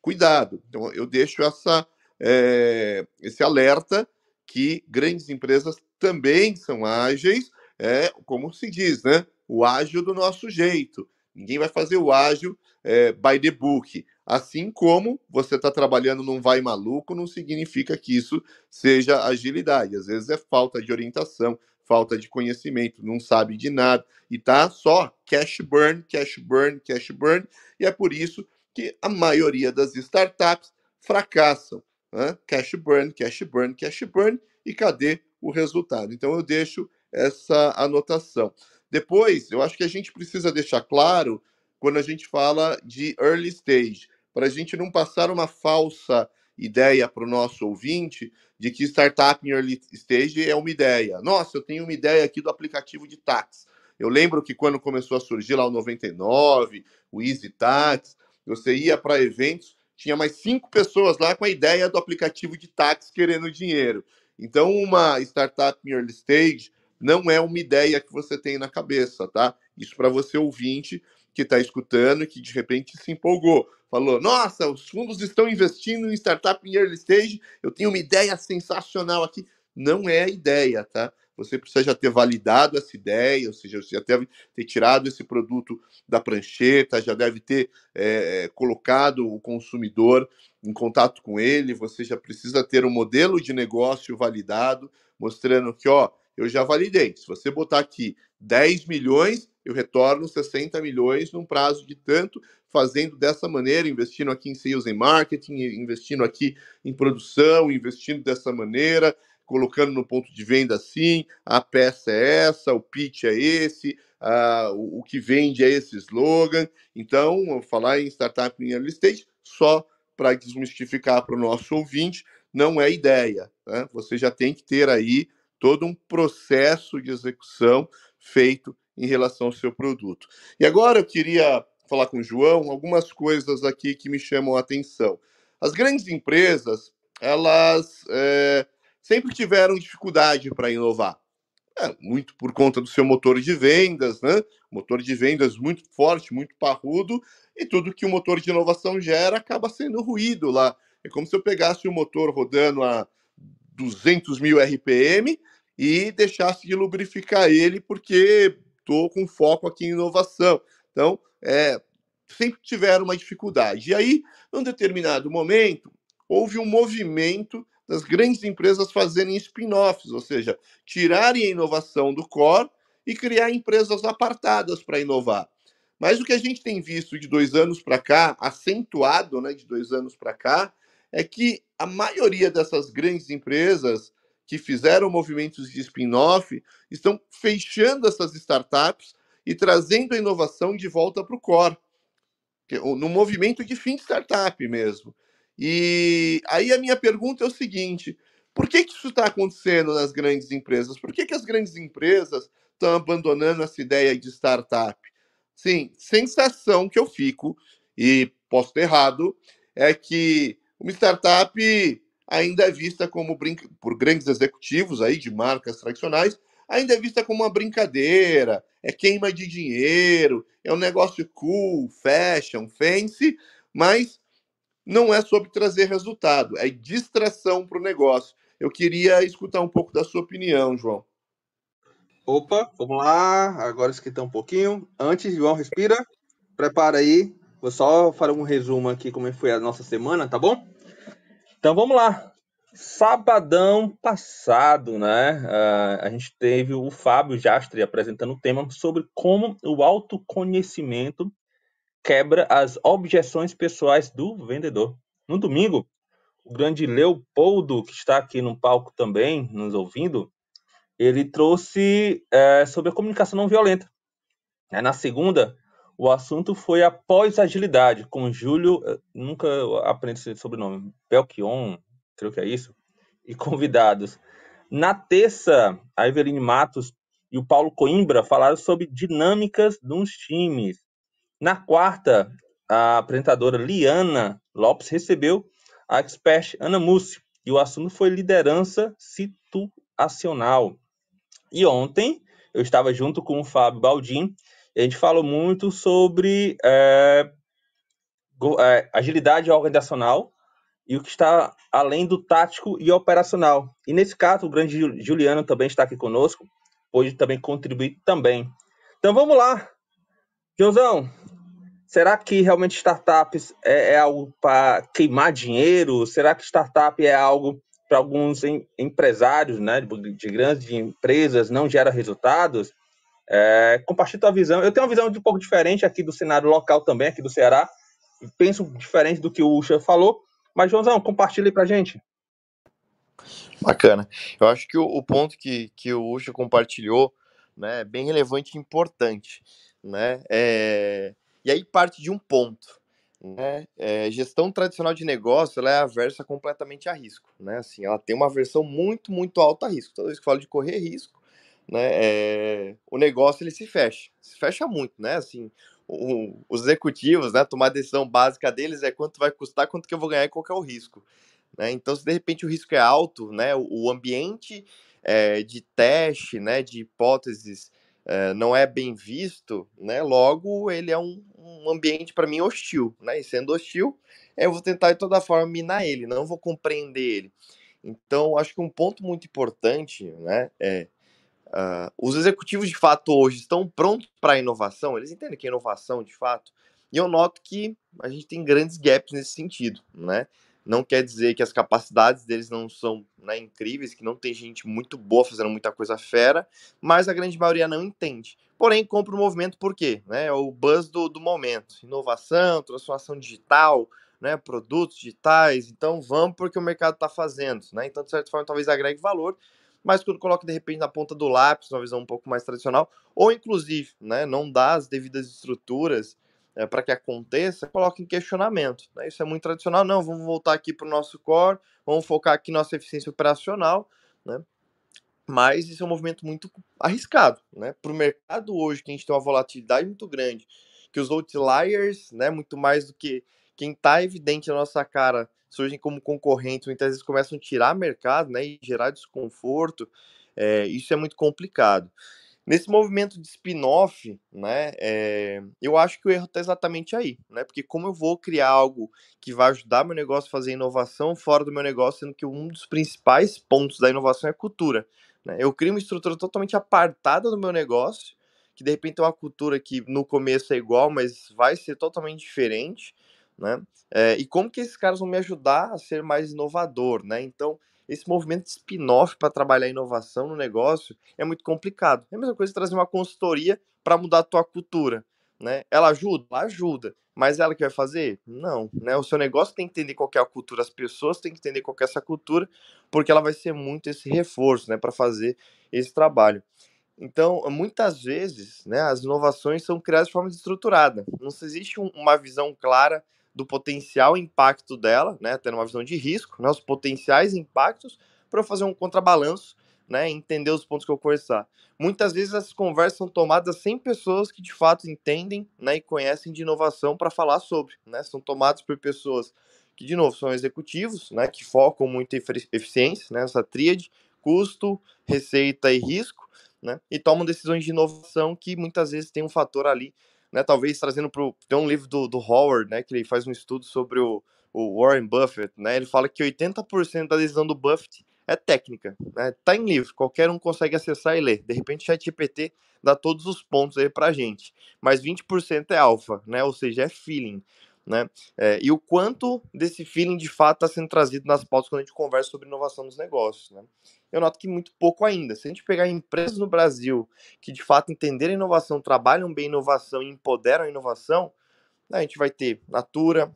cuidado. Então eu deixo essa, é, esse alerta que grandes empresas também são ágeis, é, como se diz, né? O ágil do nosso jeito. Ninguém vai fazer o ágil é, by the book. Assim como você está trabalhando num vai maluco, não significa que isso seja agilidade. Às vezes é falta de orientação, falta de conhecimento, não sabe de nada e tá só cash burn, cash burn, cash burn, e é por isso que a maioria das startups fracassam. Né? Cash burn, cash burn, cash burn, e cadê o resultado? Então eu deixo essa anotação. Depois, eu acho que a gente precisa deixar claro quando a gente fala de early stage, para a gente não passar uma falsa ideia para o nosso ouvinte de que startup em early stage é uma ideia. Nossa, eu tenho uma ideia aqui do aplicativo de táxi. Eu lembro que quando começou a surgir lá o 99, o Easy Tax, você ia para eventos, tinha mais cinco pessoas lá com a ideia do aplicativo de táxi querendo dinheiro. Então, uma startup em early stage não é uma ideia que você tem na cabeça, tá? Isso para você ouvinte que está escutando e que de repente se empolgou. Falou: Nossa, os fundos estão investindo em startup em early stage, eu tenho uma ideia sensacional aqui. Não é a ideia, tá? Você precisa já ter validado essa ideia, ou seja, você já deve ter tirado esse produto da prancheta, já deve ter é, colocado o consumidor em contato com ele, você já precisa ter um modelo de negócio validado, mostrando que, ó, eu já validei. Se você botar aqui 10 milhões, eu retorno 60 milhões num prazo de tanto, fazendo dessa maneira, investindo aqui em sales and marketing, investindo aqui em produção, investindo dessa maneira, colocando no ponto de venda assim, a peça é essa, o pitch é esse, a, o, o, que vende é esse slogan. Então, falar em startup em early stage, só para desmistificar para o nosso ouvinte, não é ideia. Né? Você já tem que ter aí todo um processo de execução feito em relação ao seu produto. E agora eu queria falar com o João algumas coisas aqui que me chamam a atenção. As grandes empresas, elas é, sempre tiveram dificuldade para inovar. É, muito por conta do seu motor de vendas, né? Motor de vendas muito forte, muito parrudo, e tudo que o motor de inovação gera acaba sendo ruído lá. É como se eu pegasse o um motor rodando a 200 mil RPM e deixasse de lubrificar ele, porque estou com foco aqui em inovação. Então, é, sempre tiveram uma dificuldade. E aí, num determinado momento, houve um movimento das grandes empresas fazerem spin-offs, ou seja, tirarem a inovação do core e criar empresas apartadas para inovar. Mas o que a gente tem visto de dois anos para cá, acentuado né, de dois anos para cá, é que a maioria dessas grandes empresas que fizeram movimentos de spin-off estão fechando essas startups e trazendo a inovação de volta para o core, no movimento de fim de startup mesmo. E aí a minha pergunta é o seguinte: por que, que isso está acontecendo nas grandes empresas? Por que, que as grandes empresas estão abandonando essa ideia de startup? Sim, sensação que eu fico, e posso ter errado, é que uma startup ainda é vista como por grandes executivos aí de marcas tradicionais, ainda é vista como uma brincadeira, é queima de dinheiro, é um negócio cool, fashion, fancy, mas não é sobre trazer resultado, é distração para o negócio. Eu queria escutar um pouco da sua opinião, João. Opa, vamos lá. Agora esquentar um pouquinho. Antes, João, respira. Prepara aí. Vou só fazer um resumo aqui como foi a nossa semana, tá bom? Então vamos lá. Sabadão passado, né? Uh, a gente teve o Fábio Jastre apresentando o tema sobre como o autoconhecimento quebra as objeções pessoais do vendedor. No domingo, o grande Leopoldo, que está aqui no palco também, nos ouvindo, ele trouxe é, sobre a comunicação não violenta. Na segunda, o assunto foi a pós-agilidade, com Júlio, eh, nunca aprendi esse sobrenome, Belchion, creio que é isso, e convidados. Na terça, a Eveline Matos e o Paulo Coimbra falaram sobre dinâmicas dos times. Na quarta, a apresentadora Liana Lopes recebeu a expert Ana Mussi e o assunto foi liderança situacional. E ontem eu estava junto com o Fábio Baldin a gente falou muito sobre é, agilidade organizacional e o que está além do tático e operacional. E nesse caso, o grande Juliano também está aqui conosco, pode também contribuir também. Então vamos lá. Joãozão, será que realmente startups é, é algo para queimar dinheiro? Será que startup é algo para alguns em, empresários, né, de, de, grandes empresas, não gera resultados? É, compartilhe tua visão. Eu tenho uma visão um pouco diferente aqui do cenário local também, aqui do Ceará. Penso diferente do que o Ucha falou, mas, Joãozão, compartilha aí pra gente. Bacana. Eu acho que o, o ponto que, que o Ucha compartilhou né, é bem relevante e importante. Né? É... E aí parte de um ponto. Né? É, gestão tradicional de negócio ela é aversa completamente a risco. Né? Assim, ela tem uma versão muito, muito alta a risco. Toda vez que falo de correr risco, né, é... o negócio ele se fecha. Se fecha muito. Né? Assim, o, os executivos, né, tomar a decisão básica deles é quanto vai custar, quanto que eu vou ganhar e qual que é o risco. Né? Então, se de repente o risco é alto, né, o, o ambiente é, de teste, né, de hipóteses é, não é bem visto, né, logo ele é um, um ambiente para mim hostil. Né? E sendo hostil, eu vou tentar de toda forma minar ele, não vou compreender ele. Então, acho que um ponto muito importante né, é Uh, os executivos de fato hoje estão prontos para a inovação, eles entendem que é inovação de fato, e eu noto que a gente tem grandes gaps nesse sentido, né? Não quer dizer que as capacidades deles não são né, incríveis, que não tem gente muito boa fazendo muita coisa fera, mas a grande maioria não entende. Porém, compra o movimento por quê? Né? É o buzz do, do momento. Inovação, transformação digital, né, produtos digitais. Então, vamos porque o mercado está fazendo. Né? Então, de certa forma, talvez agregue valor mas quando coloca de repente na ponta do lápis, uma visão um pouco mais tradicional, ou inclusive, né, não dá as devidas estruturas é, para que aconteça, coloca em questionamento. Né? Isso é muito tradicional. Não, vamos voltar aqui para o nosso core, vamos focar aqui nossa eficiência operacional, né? Mas isso é um movimento muito arriscado, né? Para o mercado hoje, que a gente tem uma volatilidade muito grande, que os outliers, né, muito mais do que quem está evidente na nossa cara surgem como concorrentes, muitas vezes começam a tirar mercado né, e gerar desconforto, é, isso é muito complicado. Nesse movimento de spin-off, né, é, eu acho que o erro está exatamente aí, né, porque como eu vou criar algo que vai ajudar meu negócio a fazer inovação fora do meu negócio, sendo que um dos principais pontos da inovação é cultura. Né? Eu crio uma estrutura totalmente apartada do meu negócio, que de repente é uma cultura que no começo é igual, mas vai ser totalmente diferente, né? É, e como que esses caras vão me ajudar a ser mais inovador, né? Então, esse movimento de spin-off para trabalhar inovação no negócio é muito complicado. É a mesma coisa trazer uma consultoria para mudar a tua cultura, né? Ela ajuda? Ajuda. Mas ela que vai fazer? Não, né? O seu negócio tem que entender qual é a cultura, as pessoas têm que entender qual é essa cultura, porque ela vai ser muito esse reforço, né, para fazer esse trabalho. Então, muitas vezes, né, as inovações são criadas de forma estruturada. Não existe um, uma visão clara do potencial impacto dela, né, tendo uma visão de risco, né, os potenciais impactos, para fazer um contrabalanço, né, entender os pontos que eu conversar. Muitas vezes essas conversas são tomadas sem pessoas que de fato entendem né, e conhecem de inovação para falar sobre. Né, são tomadas por pessoas que, de novo, são executivos, né, que focam muito em eficiência, né, essa tríade, custo, receita e risco, né, e tomam decisões de inovação que muitas vezes tem um fator ali né, talvez trazendo para tem um livro do, do Howard, né, que ele faz um estudo sobre o, o Warren Buffett, né, ele fala que 80% da decisão do Buffett é técnica, né, tá em livro, qualquer um consegue acessar e ler, de repente o ChatGPT dá todos os pontos aí pra gente, mas 20% é alfa, né, ou seja, é feeling, né, é, e o quanto desse feeling de fato está sendo trazido nas pautas quando a gente conversa sobre inovação nos negócios, né eu noto que muito pouco ainda. Se a gente pegar empresas no Brasil que de fato entenderam a inovação, trabalham bem inovação e empoderam a inovação, né, a gente vai ter Natura,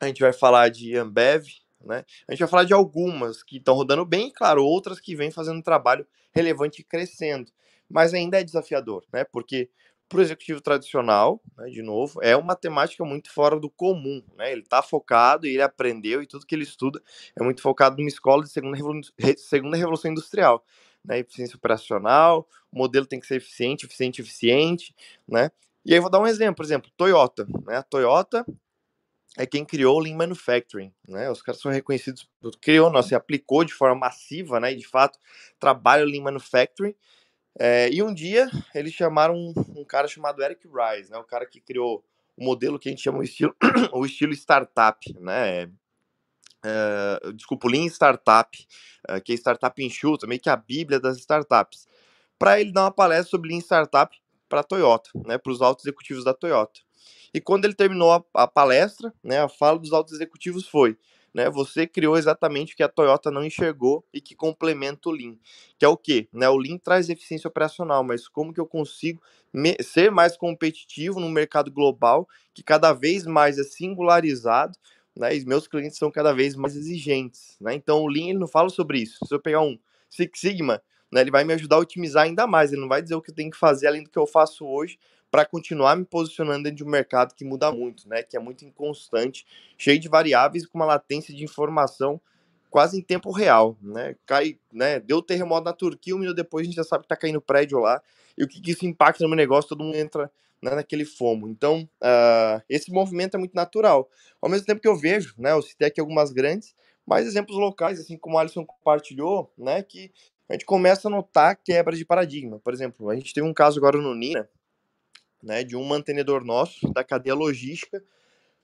a gente vai falar de Ambev, né? A gente vai falar de algumas que estão rodando bem, e claro, outras que vêm fazendo um trabalho relevante e crescendo. Mas ainda é desafiador, né? Porque para o executivo tradicional, né, de novo, é uma temática muito fora do comum. Né? Ele está focado e ele aprendeu, e tudo que ele estuda é muito focado numa escola de segunda, revolu segunda revolução industrial. né? Eficiência operacional, o modelo tem que ser eficiente, eficiente, eficiente, né? E aí vou dar um exemplo, por exemplo, Toyota, né? A Toyota é quem criou o Lean Manufacturing, né? Os caras são reconhecidos, criou, não, assim, aplicou de forma massiva, né? E de fato trabalha o Lean Manufacturing. É, e um dia eles chamaram um, um, cara chamado Eric Rice, né? O cara que criou o modelo que a gente chama o estilo, o estilo startup, né? Uh, desculpa, o Lean Startup, uh, que é startup enxuta, meio que a bíblia das startups, para ele dar uma palestra sobre Lean Startup para a Toyota, né, para os altos executivos da Toyota. E quando ele terminou a, a, palestra, né, a fala dos altos executivos foi: né, você criou exatamente o que a Toyota não enxergou e que complementa o Lean, que é o quê? Né, o Lean traz eficiência operacional, mas como que eu consigo ser mais competitivo no mercado global, que cada vez mais é singularizado, né, e meus clientes são cada vez mais exigentes, né? Então o Lean ele não fala sobre isso. Se eu pegar um Six Sigma, né, ele vai me ajudar a otimizar ainda mais. Ele não vai dizer o que eu tenho que fazer além do que eu faço hoje para continuar me posicionando dentro de um mercado que muda muito, né? Que é muito inconstante, cheio de variáveis com uma latência de informação quase em tempo real, né? Cai, né? Deu terremoto na Turquia, um minuto depois a gente já sabe que tá caindo prédio lá e o que, que isso impacta no meu negócio, todo mundo entra né, naquele fomo. Então, uh, esse movimento é muito natural. Ao mesmo tempo que eu vejo, né, eu citei aqui algumas grandes, mais exemplos locais, assim como o Alisson compartilhou, né, que a gente começa a notar quebra de paradigma. Por exemplo, a gente teve um caso agora no Nina, né, de um mantenedor nosso da cadeia logística,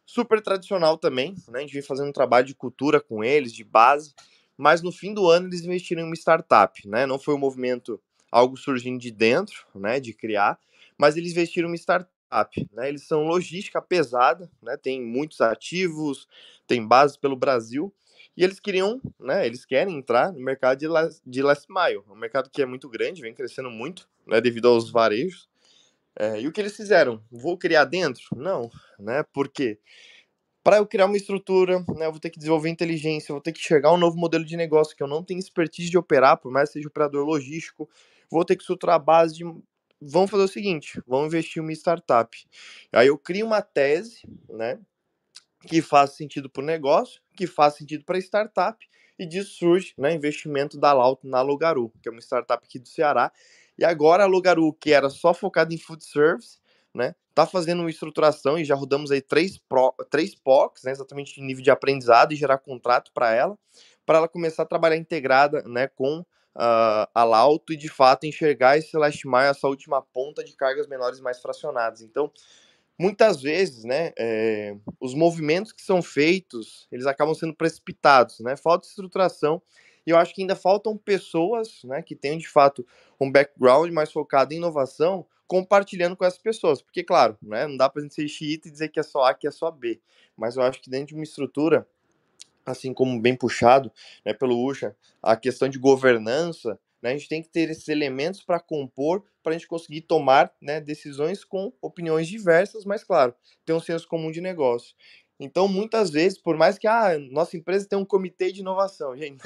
super tradicional também, né, a gente vem fazendo um trabalho de cultura com eles, de base, mas no fim do ano eles investiram em uma startup, né, não foi um movimento algo surgindo de dentro, né, de criar, mas eles investiram em uma startup, né? Eles são logística pesada, né? Tem muitos ativos, tem bases pelo Brasil, e eles queriam, né? Eles querem entrar no mercado de last, de last mile, um mercado que é muito grande, vem crescendo muito, né? Devido aos varejos. É, e o que eles fizeram? Vou criar dentro? Não, né? Por quê? Para eu criar uma estrutura, né, eu vou ter que desenvolver inteligência, eu vou ter que chegar um novo modelo de negócio que eu não tenho expertise de operar, por mais que seja operador logístico, vou ter que estruturar a base de vamos fazer o seguinte, vamos investir em uma startup. Aí eu crio uma tese, né, que faz sentido para o negócio, que faz sentido para a startup, e disso surge né, investimento da Lauto na Logaru, que é uma startup aqui do Ceará. E agora a Logaru, que era só focada em food service, né, tá fazendo uma estruturação e já rodamos aí três, pro, três POCs, né, exatamente em nível de aprendizado e gerar contrato para ela, para ela começar a trabalhar integrada né, com uh, a Lauto e de fato enxergar esse last mile, essa última ponta de cargas menores mais fracionadas. Então, muitas vezes, né, é, os movimentos que são feitos, eles acabam sendo precipitados, né? Falta estruturação e eu acho que ainda faltam pessoas, né, que tenham de fato um background mais focado em inovação, compartilhando com essas pessoas, porque claro, né, não dá para a gente ser xiita e dizer que é só A, que é só B, mas eu acho que dentro de uma estrutura assim como bem puxado né, pelo Usha, a questão de governança, né, a gente tem que ter esses elementos para compor, para a gente conseguir tomar né, decisões com opiniões diversas, mas claro, ter um senso comum de negócio. Então, muitas vezes, por mais que a ah, nossa empresa tenha um comitê de inovação, gente,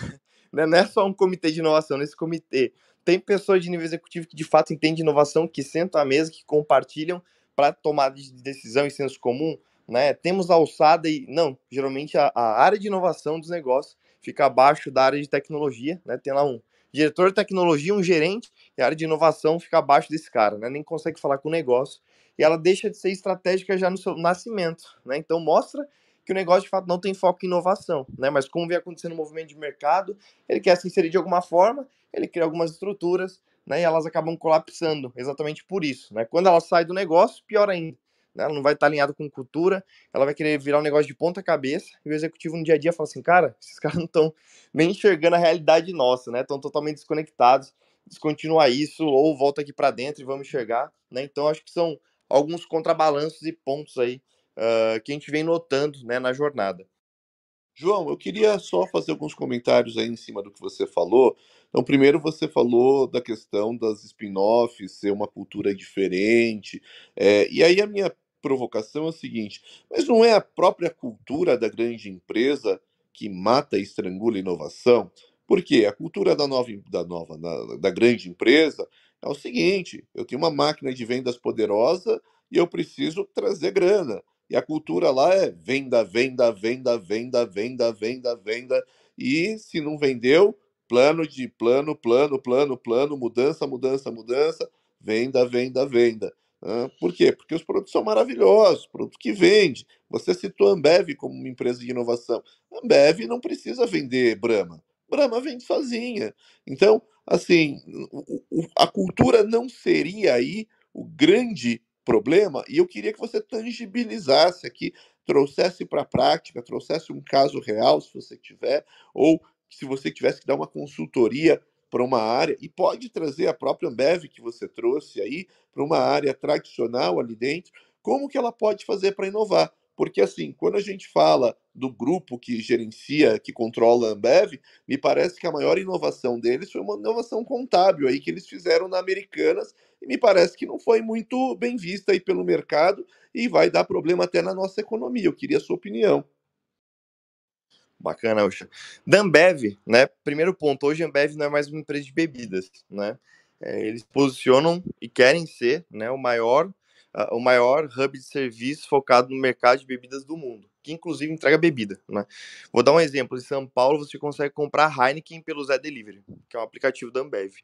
né, não é só um comitê de inovação, nesse comitê tem pessoas de nível executivo que de fato entendem inovação, que sentam à mesa, que compartilham para tomar de decisão e senso comum, né? Temos alçada e não, geralmente a, a, área de inovação dos negócios fica abaixo da área de tecnologia, né? Tem lá um diretor de tecnologia, um gerente, e a área de inovação fica abaixo desse cara, né? Nem consegue falar com o negócio e ela deixa de ser estratégica já no seu nascimento, né? Então mostra que o negócio de fato não tem foco em inovação, né? Mas como vem acontecendo no movimento de mercado, ele quer se inserir de alguma forma, ele cria algumas estruturas, né? E elas acabam colapsando, exatamente por isso, né? Quando ela sai do negócio, pior ainda né? ela não vai estar alinhada com cultura, ela vai querer virar um negócio de ponta cabeça, e o executivo no dia a dia fala assim, cara, esses caras não estão nem enxergando a realidade nossa, né? Estão totalmente desconectados, descontinua isso, ou volta aqui para dentro e vamos enxergar, né? Então acho que são alguns contrabalanços e pontos aí uh, que a gente vem notando né, na jornada. João, eu queria só fazer alguns comentários aí em cima do que você falou. Então, primeiro você falou da questão das spin-offs ser uma cultura diferente. É, e aí a minha provocação é o seguinte: mas não é a própria cultura da grande empresa que mata e estrangula a inovação? Porque a cultura da nova, da nova, da, da grande empresa é o seguinte: eu tenho uma máquina de vendas poderosa e eu preciso trazer grana. E a cultura lá é venda, venda, venda, venda, venda, venda, venda. E se não vendeu, plano de plano, plano, plano, plano, mudança, mudança, mudança, venda, venda, venda. Por quê? Porque os produtos são maravilhosos, produto que vende. Você citou a Ambev como uma empresa de inovação. A Ambev não precisa vender Brahma. Brahma vende sozinha. Então, assim, a cultura não seria aí o grande problema, e eu queria que você tangibilizasse aqui, trouxesse para a prática, trouxesse um caso real, se você tiver, ou se você tivesse que dar uma consultoria para uma área, e pode trazer a própria Ambev que você trouxe aí, para uma área tradicional ali dentro, como que ela pode fazer para inovar? Porque, assim, quando a gente fala do grupo que gerencia, que controla a Ambev, me parece que a maior inovação deles foi uma inovação contábil aí que eles fizeram na Americanas e me parece que não foi muito bem vista aí pelo mercado e vai dar problema até na nossa economia. Eu queria a sua opinião. Bacana, Uxa. Da Ambev, né? Primeiro ponto, hoje a Ambev não é mais uma empresa de bebidas, né? É, eles posicionam e querem ser né, o maior uh, o maior hub de serviço focado no mercado de bebidas do mundo, que inclusive entrega bebida. Né? Vou dar um exemplo: em São Paulo você consegue comprar Heineken pelo Zé Delivery, que é um aplicativo da Ambev.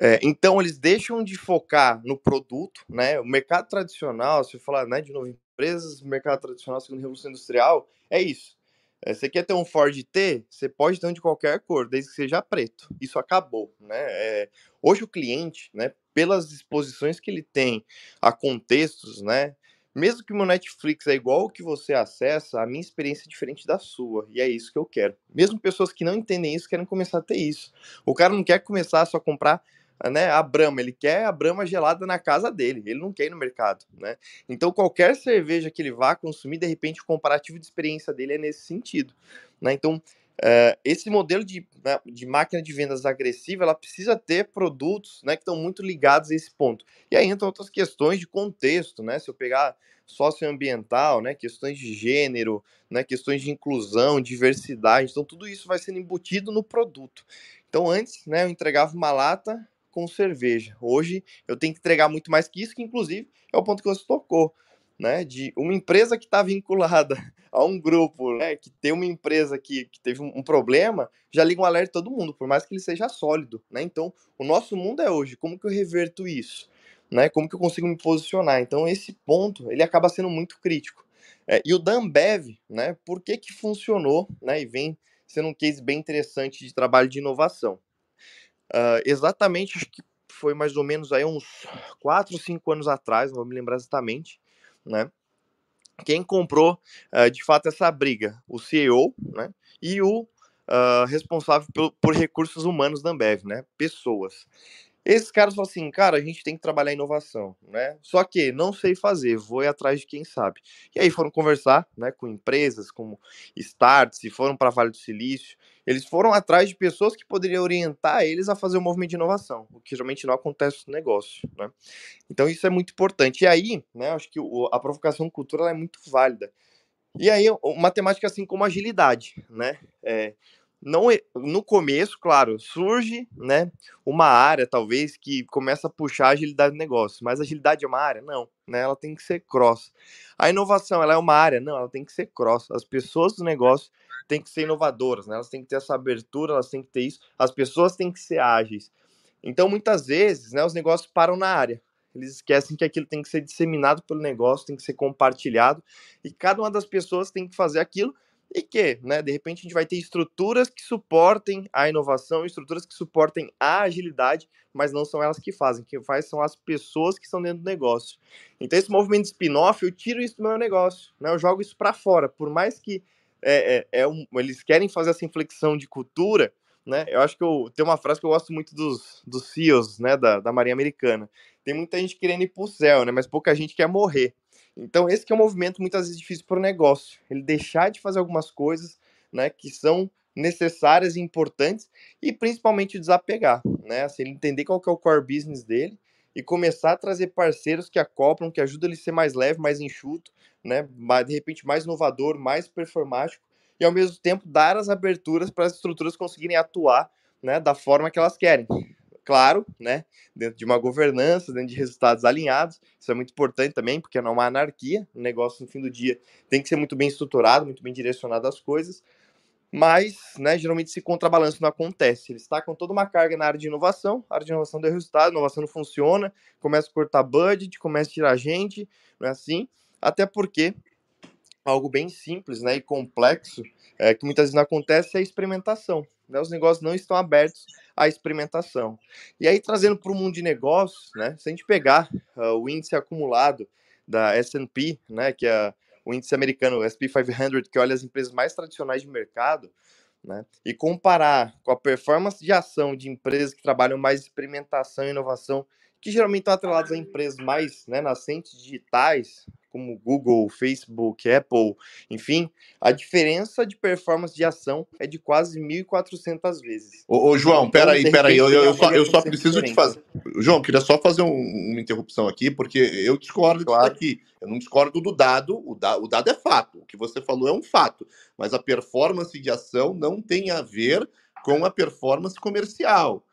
É, então eles deixam de focar no produto, né? O mercado tradicional, se eu falar né, de novo, empresas, mercado tradicional, segundo Revolução Industrial, é isso. É, você quer ter um Ford T? Você pode ter um de qualquer cor, desde que seja preto. Isso acabou, né? É, hoje o cliente, né, pelas exposições que ele tem a contextos, né? Mesmo que o meu Netflix é igual ao que você acessa, a minha experiência é diferente da sua. E é isso que eu quero. Mesmo pessoas que não entendem isso querem começar a ter isso. O cara não quer começar só a comprar né, a Brahma, ele quer a Brahma gelada na casa dele, ele não quer ir no mercado, né? Então qualquer cerveja que ele vá consumir, de repente o comparativo de experiência dele é nesse sentido, né? Então uh, esse modelo de, né, de máquina de vendas agressiva, ela precisa ter produtos, né, que estão muito ligados a esse ponto. E aí entram outras questões de contexto, né? Se eu pegar socioambiental, né, questões de gênero, né, questões de inclusão, diversidade, então tudo isso vai sendo embutido no produto. Então antes, né, eu entregava uma lata com cerveja. Hoje eu tenho que entregar muito mais que isso, que inclusive é o ponto que você tocou, né? De uma empresa que está vinculada a um grupo, né? Que tem uma empresa que, que teve um, problema, já liga um alerta todo mundo, por mais que ele seja sólido, né? Então, o nosso mundo é hoje, como que eu reverto isso? Né? Como que eu consigo me posicionar? Então, esse ponto, ele acaba sendo muito crítico. É, e o Danbev, né? Por que que funcionou, né? E vem sendo um case bem interessante de trabalho de inovação. Uh, exatamente, acho que foi mais ou menos aí uns 4, 5 anos atrás, não vou me lembrar exatamente, né? Quem comprou uh, de fato essa briga? O CEO, né? E o uh, responsável por, por, recursos humanos da Ambev, né? Pessoas. Esses caras falam assim, cara, a gente tem que trabalhar inovação, né? Só que não sei fazer, vou ir atrás de quem sabe. E aí foram conversar, né, com empresas como Starts, e foram para Vale do Silício. Eles foram atrás de pessoas que poderiam orientar eles a fazer o um movimento de inovação, o que geralmente não acontece no negócio, né? Então isso é muito importante. E aí, né, acho que a provocação cultural é muito válida. E aí, uma temática assim como agilidade, né? É, não no começo, claro, surge, né, uma área talvez que começa a puxar a agilidade do negócio, mas agilidade é uma área? Não, né? Ela tem que ser cross. A inovação, ela é uma área? Não, ela tem que ser cross. As pessoas do negócio têm que ser inovadoras, né? Elas têm que ter essa abertura, elas têm que ter isso. As pessoas têm que ser ágeis. Então, muitas vezes, né, os negócios param na área. Eles esquecem que aquilo tem que ser disseminado pelo negócio, tem que ser compartilhado, e cada uma das pessoas tem que fazer aquilo e que, né, de repente a gente vai ter estruturas que suportem a inovação, estruturas que suportem a agilidade, mas não são elas que fazem, quem faz são as pessoas que estão dentro do negócio. Então esse movimento de spin-off, eu tiro isso do meu negócio, né, eu jogo isso para fora, por mais que é, é, é um, eles querem fazer essa inflexão de cultura, né, eu acho que eu, tem uma frase que eu gosto muito dos, dos CEOs, né, da, da Marinha Americana, tem muita gente querendo ir pro céu, né, mas pouca gente quer morrer. Então, esse é um movimento muitas vezes difícil para o negócio. Ele deixar de fazer algumas coisas né, que são necessárias e importantes e principalmente desapegar, né? Assim, ele entender qual que é o core business dele e começar a trazer parceiros que acoplam, que ajudam ele a ser mais leve, mais enxuto, né? De repente mais inovador, mais performático e ao mesmo tempo dar as aberturas para as estruturas conseguirem atuar, né, da forma que elas querem claro, né, dentro de uma governança, dentro de resultados alinhados. Isso é muito importante também, porque não é uma anarquia. O negócio, no fim do dia, tem que ser muito bem estruturado, muito bem direcionado às coisas. mas né, geralmente esse contrabalanço não acontece. Eles tacam toda uma carga na área de inovação, a área de inovação deu resultado, a inovação não funciona, começa a cortar budget, começa a tirar gente, não é assim? Até porque algo bem simples né, e complexo, é, que muitas vezes não acontece, é a experimentação. Né? Os negócios não estão abertos à experimentação. E aí, trazendo para o mundo de negócios, né, se a gente pegar uh, o índice acumulado da S&P, né, que é o índice americano, S&P 500, que olha as empresas mais tradicionais de mercado, né, e comparar com a performance de ação de empresas que trabalham mais experimentação e inovação, que geralmente estão atreladas a empresas mais né, nascentes digitais, como Google, Facebook, Apple, enfim, a diferença de performance de ação é de quase 1.400 vezes. Ô, ô João, então, peraí, peraí, eu, eu, só, eu só preciso te fazer. João, queria só fazer um, uma interrupção aqui, porque eu discordo claro. disso aqui. Eu não discordo do dado, o, da, o dado é fato. O que você falou é um fato. Mas a performance de ação não tem a ver com a performance comercial.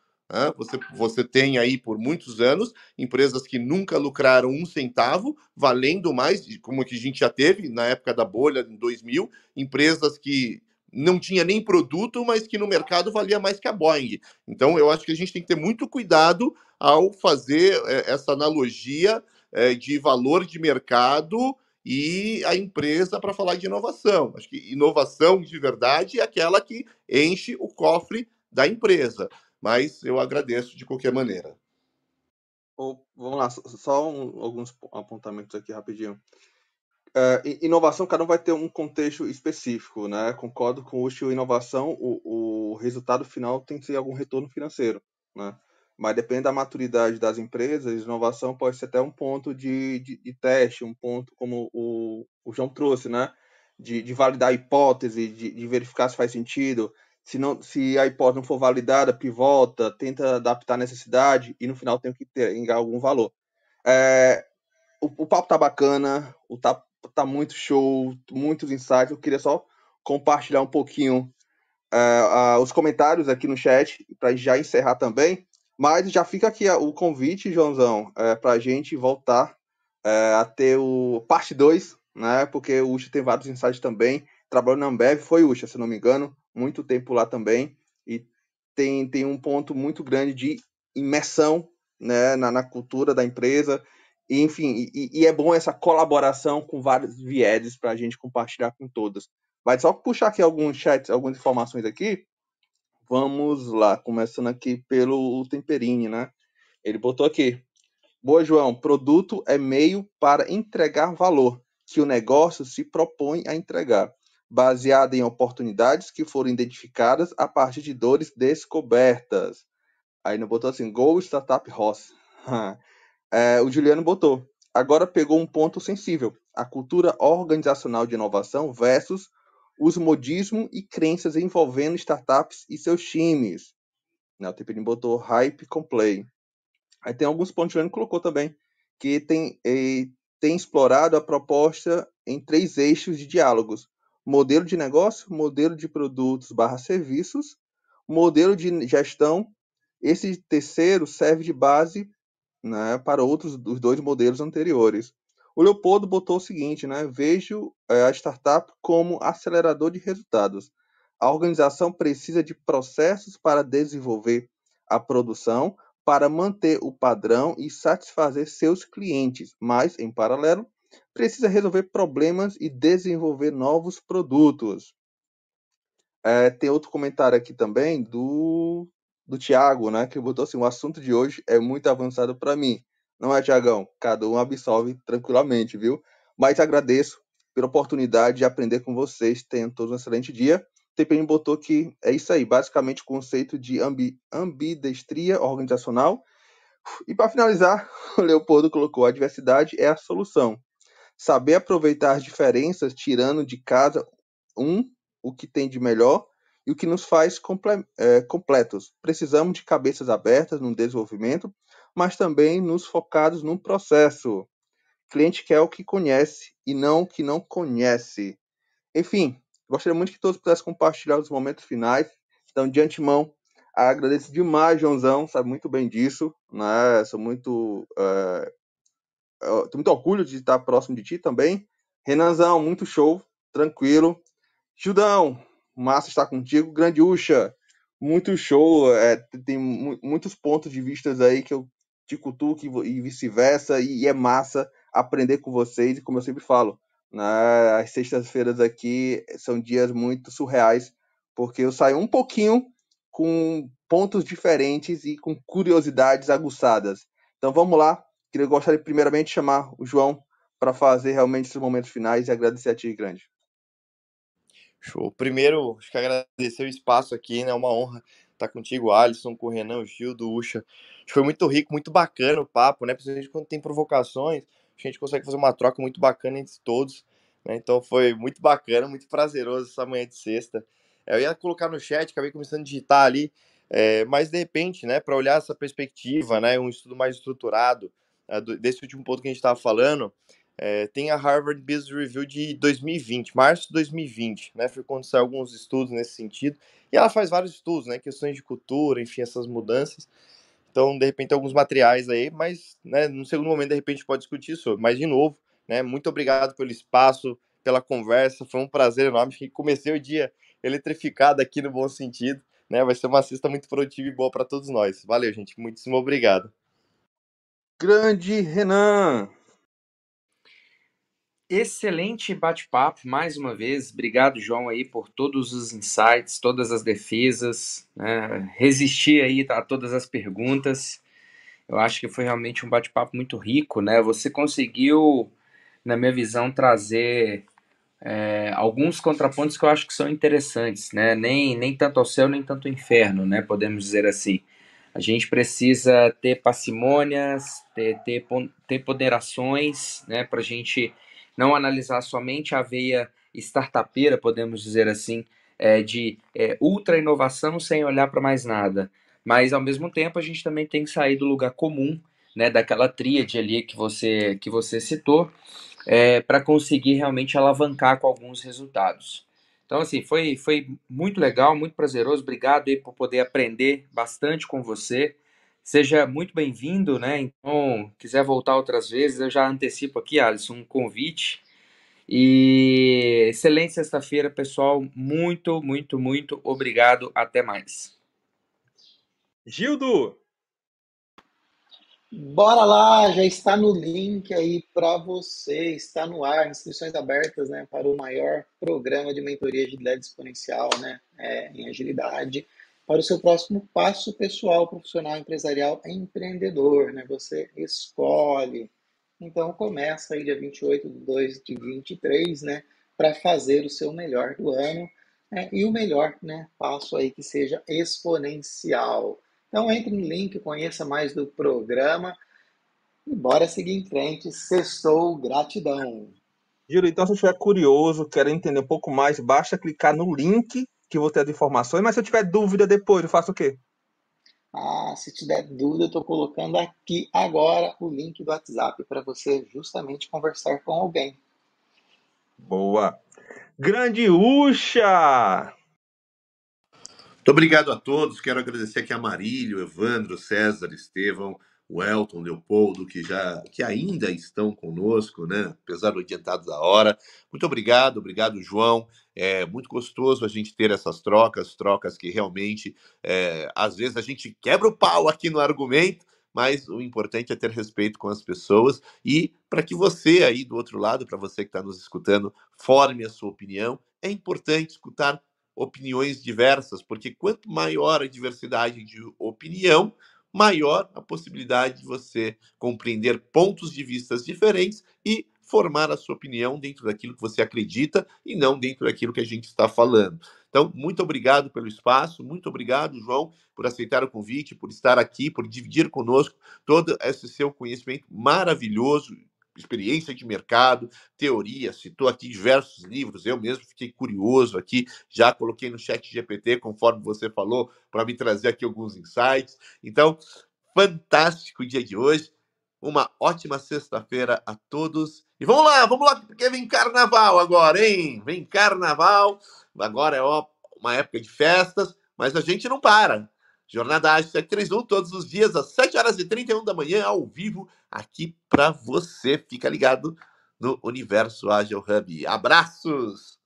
Você, você tem aí por muitos anos empresas que nunca lucraram um centavo, valendo mais, como que a gente já teve na época da bolha, em 2000, empresas que não tinha nem produto, mas que no mercado valia mais que a Boeing. Então, eu acho que a gente tem que ter muito cuidado ao fazer é, essa analogia é, de valor de mercado e a empresa para falar de inovação. Acho que inovação de verdade é aquela que enche o cofre da empresa mas eu agradeço de qualquer maneira. Oh, vamos lá, só um, alguns apontamentos aqui rapidinho. É, inovação, cada um vai ter um contexto específico, né? Concordo com o Ucho, inovação, o, o resultado final tem que ser algum retorno financeiro, né? Mas depende da maturidade das empresas, inovação pode ser até um ponto de, de, de teste, um ponto como o, o João trouxe, né? De, de validar a hipótese, de, de verificar se faz sentido, se, não, se a hipótese não for validada, pivota, tenta adaptar a necessidade e no final tem que ter algum valor. É, o, o, papo tá bacana, o tá, tá muito show, muitos insights. Eu queria só compartilhar um pouquinho é, os comentários aqui no chat para já encerrar também. Mas já fica aqui o convite, Joãozão, é, para a gente voltar é, a ter o parte 2, né? Porque o Ucha tem vários insights também. Trabalhou na Ambev, foi Ucha, se não me engano muito tempo lá também e tem, tem um ponto muito grande de imersão né, na, na cultura da empresa. E, enfim, e, e, é bom essa colaboração com vários vieses para a gente compartilhar com todas. Mas só puxar aqui alguns chats, algumas informações aqui. Vamos lá, começando aqui pelo Temperini, né? Ele botou aqui. Boa, João. Produto é meio para entregar valor que o negócio se propõe a entregar baseada em oportunidades que foram identificadas a partir de dores descobertas. Aí não botou assim, Go Startup Ross. é, o Juliano botou. Agora pegou um ponto sensível: a cultura organizacional de inovação versus os modismo e crenças envolvendo startups e seus times. Né, o Teperim botou hype com play. Aí tem alguns pontos que o Juliano colocou também, que tem, eh, tem explorado a proposta em três eixos de diálogos modelo de negócio, modelo de produtos barra serviços, modelo de gestão. Esse terceiro serve de base né, para outros dos dois modelos anteriores. O Leopoldo botou o seguinte, né? Vejo é, a startup como acelerador de resultados. A organização precisa de processos para desenvolver a produção, para manter o padrão e satisfazer seus clientes, mas, em paralelo, precisa resolver problemas e desenvolver novos produtos. É, tem outro comentário aqui também do, do Tiago, né? Que botou assim: o assunto de hoje é muito avançado para mim. Não é, Tiagão? Cada um absolve tranquilamente, viu? Mas agradeço pela oportunidade de aprender com vocês. Tenham todos um excelente dia. TPM botou que é isso aí, basicamente o conceito de ambi, ambidestria organizacional. E para finalizar, o Leopoldo colocou: a diversidade é a solução. Saber aproveitar as diferenças, tirando de casa um o que tem de melhor e o que nos faz comple é, completos. Precisamos de cabeças abertas no desenvolvimento, mas também nos focados no processo. Cliente quer o que conhece e não o que não conhece. Enfim, gostaria muito que todos pudessem compartilhar os momentos finais. Então, de antemão, agradeço demais, Joãozão, sabe muito bem disso, né? Sou muito é, tenho muito orgulho de estar próximo de ti também. Renanzão, muito show, tranquilo. Judão, massa estar contigo. Grande Ucha, muito show. É, tem muitos pontos de vista aí que eu te cutuco e vice-versa, e é massa aprender com vocês. E como eu sempre falo, né, as sextas-feiras aqui são dias muito surreais, porque eu saio um pouquinho com pontos diferentes e com curiosidades aguçadas. Então vamos lá. Queria gostaria primeiramente de chamar o João para fazer realmente esses momentos finais e agradecer a ti, grande. Show. Primeiro, acho que agradecer o espaço aqui, né? É uma honra estar contigo, Alisson, com o Renan, o Gil, do Ucha. Foi muito rico, muito bacana o papo, né? Principalmente quando tem provocações, a gente consegue fazer uma troca muito bacana entre todos. Né? Então foi muito bacana, muito prazeroso essa manhã de sexta. Eu ia colocar no chat, acabei começando a digitar ali, é, mas de repente, né, para olhar essa perspectiva, né, um estudo mais estruturado é, desse último ponto que a gente estava falando, é, tem a Harvard Business Review de 2020, março de 2020, né? Foi quando saiu alguns estudos nesse sentido. E ela faz vários estudos, né? Questões de cultura, enfim, essas mudanças. Então, de repente, alguns materiais aí, mas né, no segundo momento, de repente, pode discutir sobre. Mas, de novo, né, muito obrigado pelo espaço, pela conversa. Foi um prazer enorme. que comecei o dia eletrificado aqui no bom sentido. Né? Vai ser uma cesta muito produtiva e boa para todos nós. Valeu, gente. Muitíssimo obrigado. Grande Renan! Excelente bate-papo, mais uma vez. Obrigado, João, aí, por todos os insights, todas as defesas, né? resistir aí a todas as perguntas. Eu acho que foi realmente um bate-papo muito rico, né? Você conseguiu, na minha visão, trazer é, alguns contrapontos que eu acho que são interessantes, né? Nem, nem tanto ao céu, nem tanto ao inferno, né? Podemos dizer assim. A gente precisa ter parcimônias, ter, ter, ter ponderações, né? Para a gente não analisar somente a veia startupeira, podemos dizer assim, é, de é, ultra inovação sem olhar para mais nada. Mas ao mesmo tempo a gente também tem que sair do lugar comum, né, daquela tríade ali que você que você citou, é, para conseguir realmente alavancar com alguns resultados. Então assim foi foi muito legal, muito prazeroso. Obrigado aí por poder aprender bastante com você. Seja muito bem-vindo, né? Então, quiser voltar outras vezes, eu já antecipo aqui, Alisson, um convite. E excelente sexta-feira, pessoal. Muito, muito, muito obrigado. Até mais. Gildo! Bora lá, já está no link aí para você, está no ar, inscrições abertas né, para o maior programa de mentoria de agilidade exponencial né, é, em agilidade para o seu próximo passo pessoal, profissional, empresarial, empreendedor, né? Você escolhe. Então começa aí dia 28 de 2 de 23, né? Para fazer o seu melhor do ano né? e o melhor, né? Passo aí que seja exponencial. Então entre no link, conheça mais do programa e bora seguir em frente. Sextou, gratidão. Giro, então se estiver curioso, quer entender um pouco mais, basta clicar no link que vou ter as informações, mas se eu tiver dúvida depois, eu faço o quê? Ah, se tiver dúvida, eu estou colocando aqui agora o link do WhatsApp para você justamente conversar com alguém. Boa. Grande Ucha! Muito obrigado a todos. Quero agradecer aqui a Marílio, Evandro, César, Estevão, o Elton, Leopoldo, que já que ainda estão conosco, né? Apesar do adiantado da hora. Muito obrigado, obrigado, João. É muito gostoso a gente ter essas trocas, trocas que realmente, é, às vezes, a gente quebra o pau aqui no argumento, mas o importante é ter respeito com as pessoas e para que você aí do outro lado, para você que está nos escutando, forme a sua opinião. É importante escutar opiniões diversas, porque quanto maior a diversidade de opinião, maior a possibilidade de você compreender pontos de vistas diferentes e formar a sua opinião dentro daquilo que você acredita e não dentro daquilo que a gente está falando. Então, muito obrigado pelo espaço, muito obrigado, João, por aceitar o convite, por estar aqui, por dividir conosco todo esse seu conhecimento maravilhoso, experiência de mercado, teoria, citou aqui diversos livros, eu mesmo fiquei curioso aqui, já coloquei no chat GPT, conforme você falou, para me trazer aqui alguns insights. Então, fantástico dia de hoje. Uma ótima sexta-feira a todos. E vamos lá, vamos lá, porque vem carnaval agora, hein? Vem carnaval. Agora é uma época de festas, mas a gente não para. Jornada Ágil 731, todos os dias, às 7 horas e 31 da manhã, ao vivo, aqui para você. Fica ligado no Universo Ágil Hub. Abraços!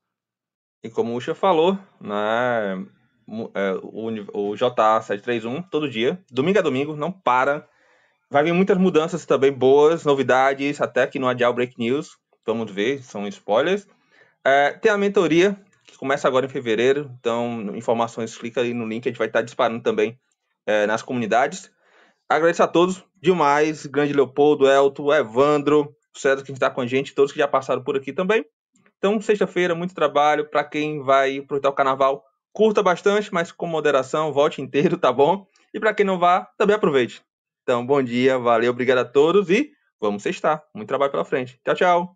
E como o Ucha falou, né, é, o, o JA731 todo dia, domingo a domingo, não para. Vai vir muitas mudanças também boas, novidades, até que no Adial Break News. Vamos ver, são spoilers. É, tem a mentoria, que começa agora em fevereiro. Então, informações, clica aí no link, a gente vai estar disparando também é, nas comunidades. Agradeço a todos demais, grande Leopoldo, Elton, Evandro, César que está com a gente, todos que já passaram por aqui também. Então, sexta-feira, muito trabalho. Para quem vai aproveitar o carnaval, curta bastante, mas com moderação, volte inteiro, tá bom? E para quem não vá, também aproveite. Então, bom dia, valeu, obrigado a todos e vamos sextar. Muito trabalho pela frente. Tchau, tchau.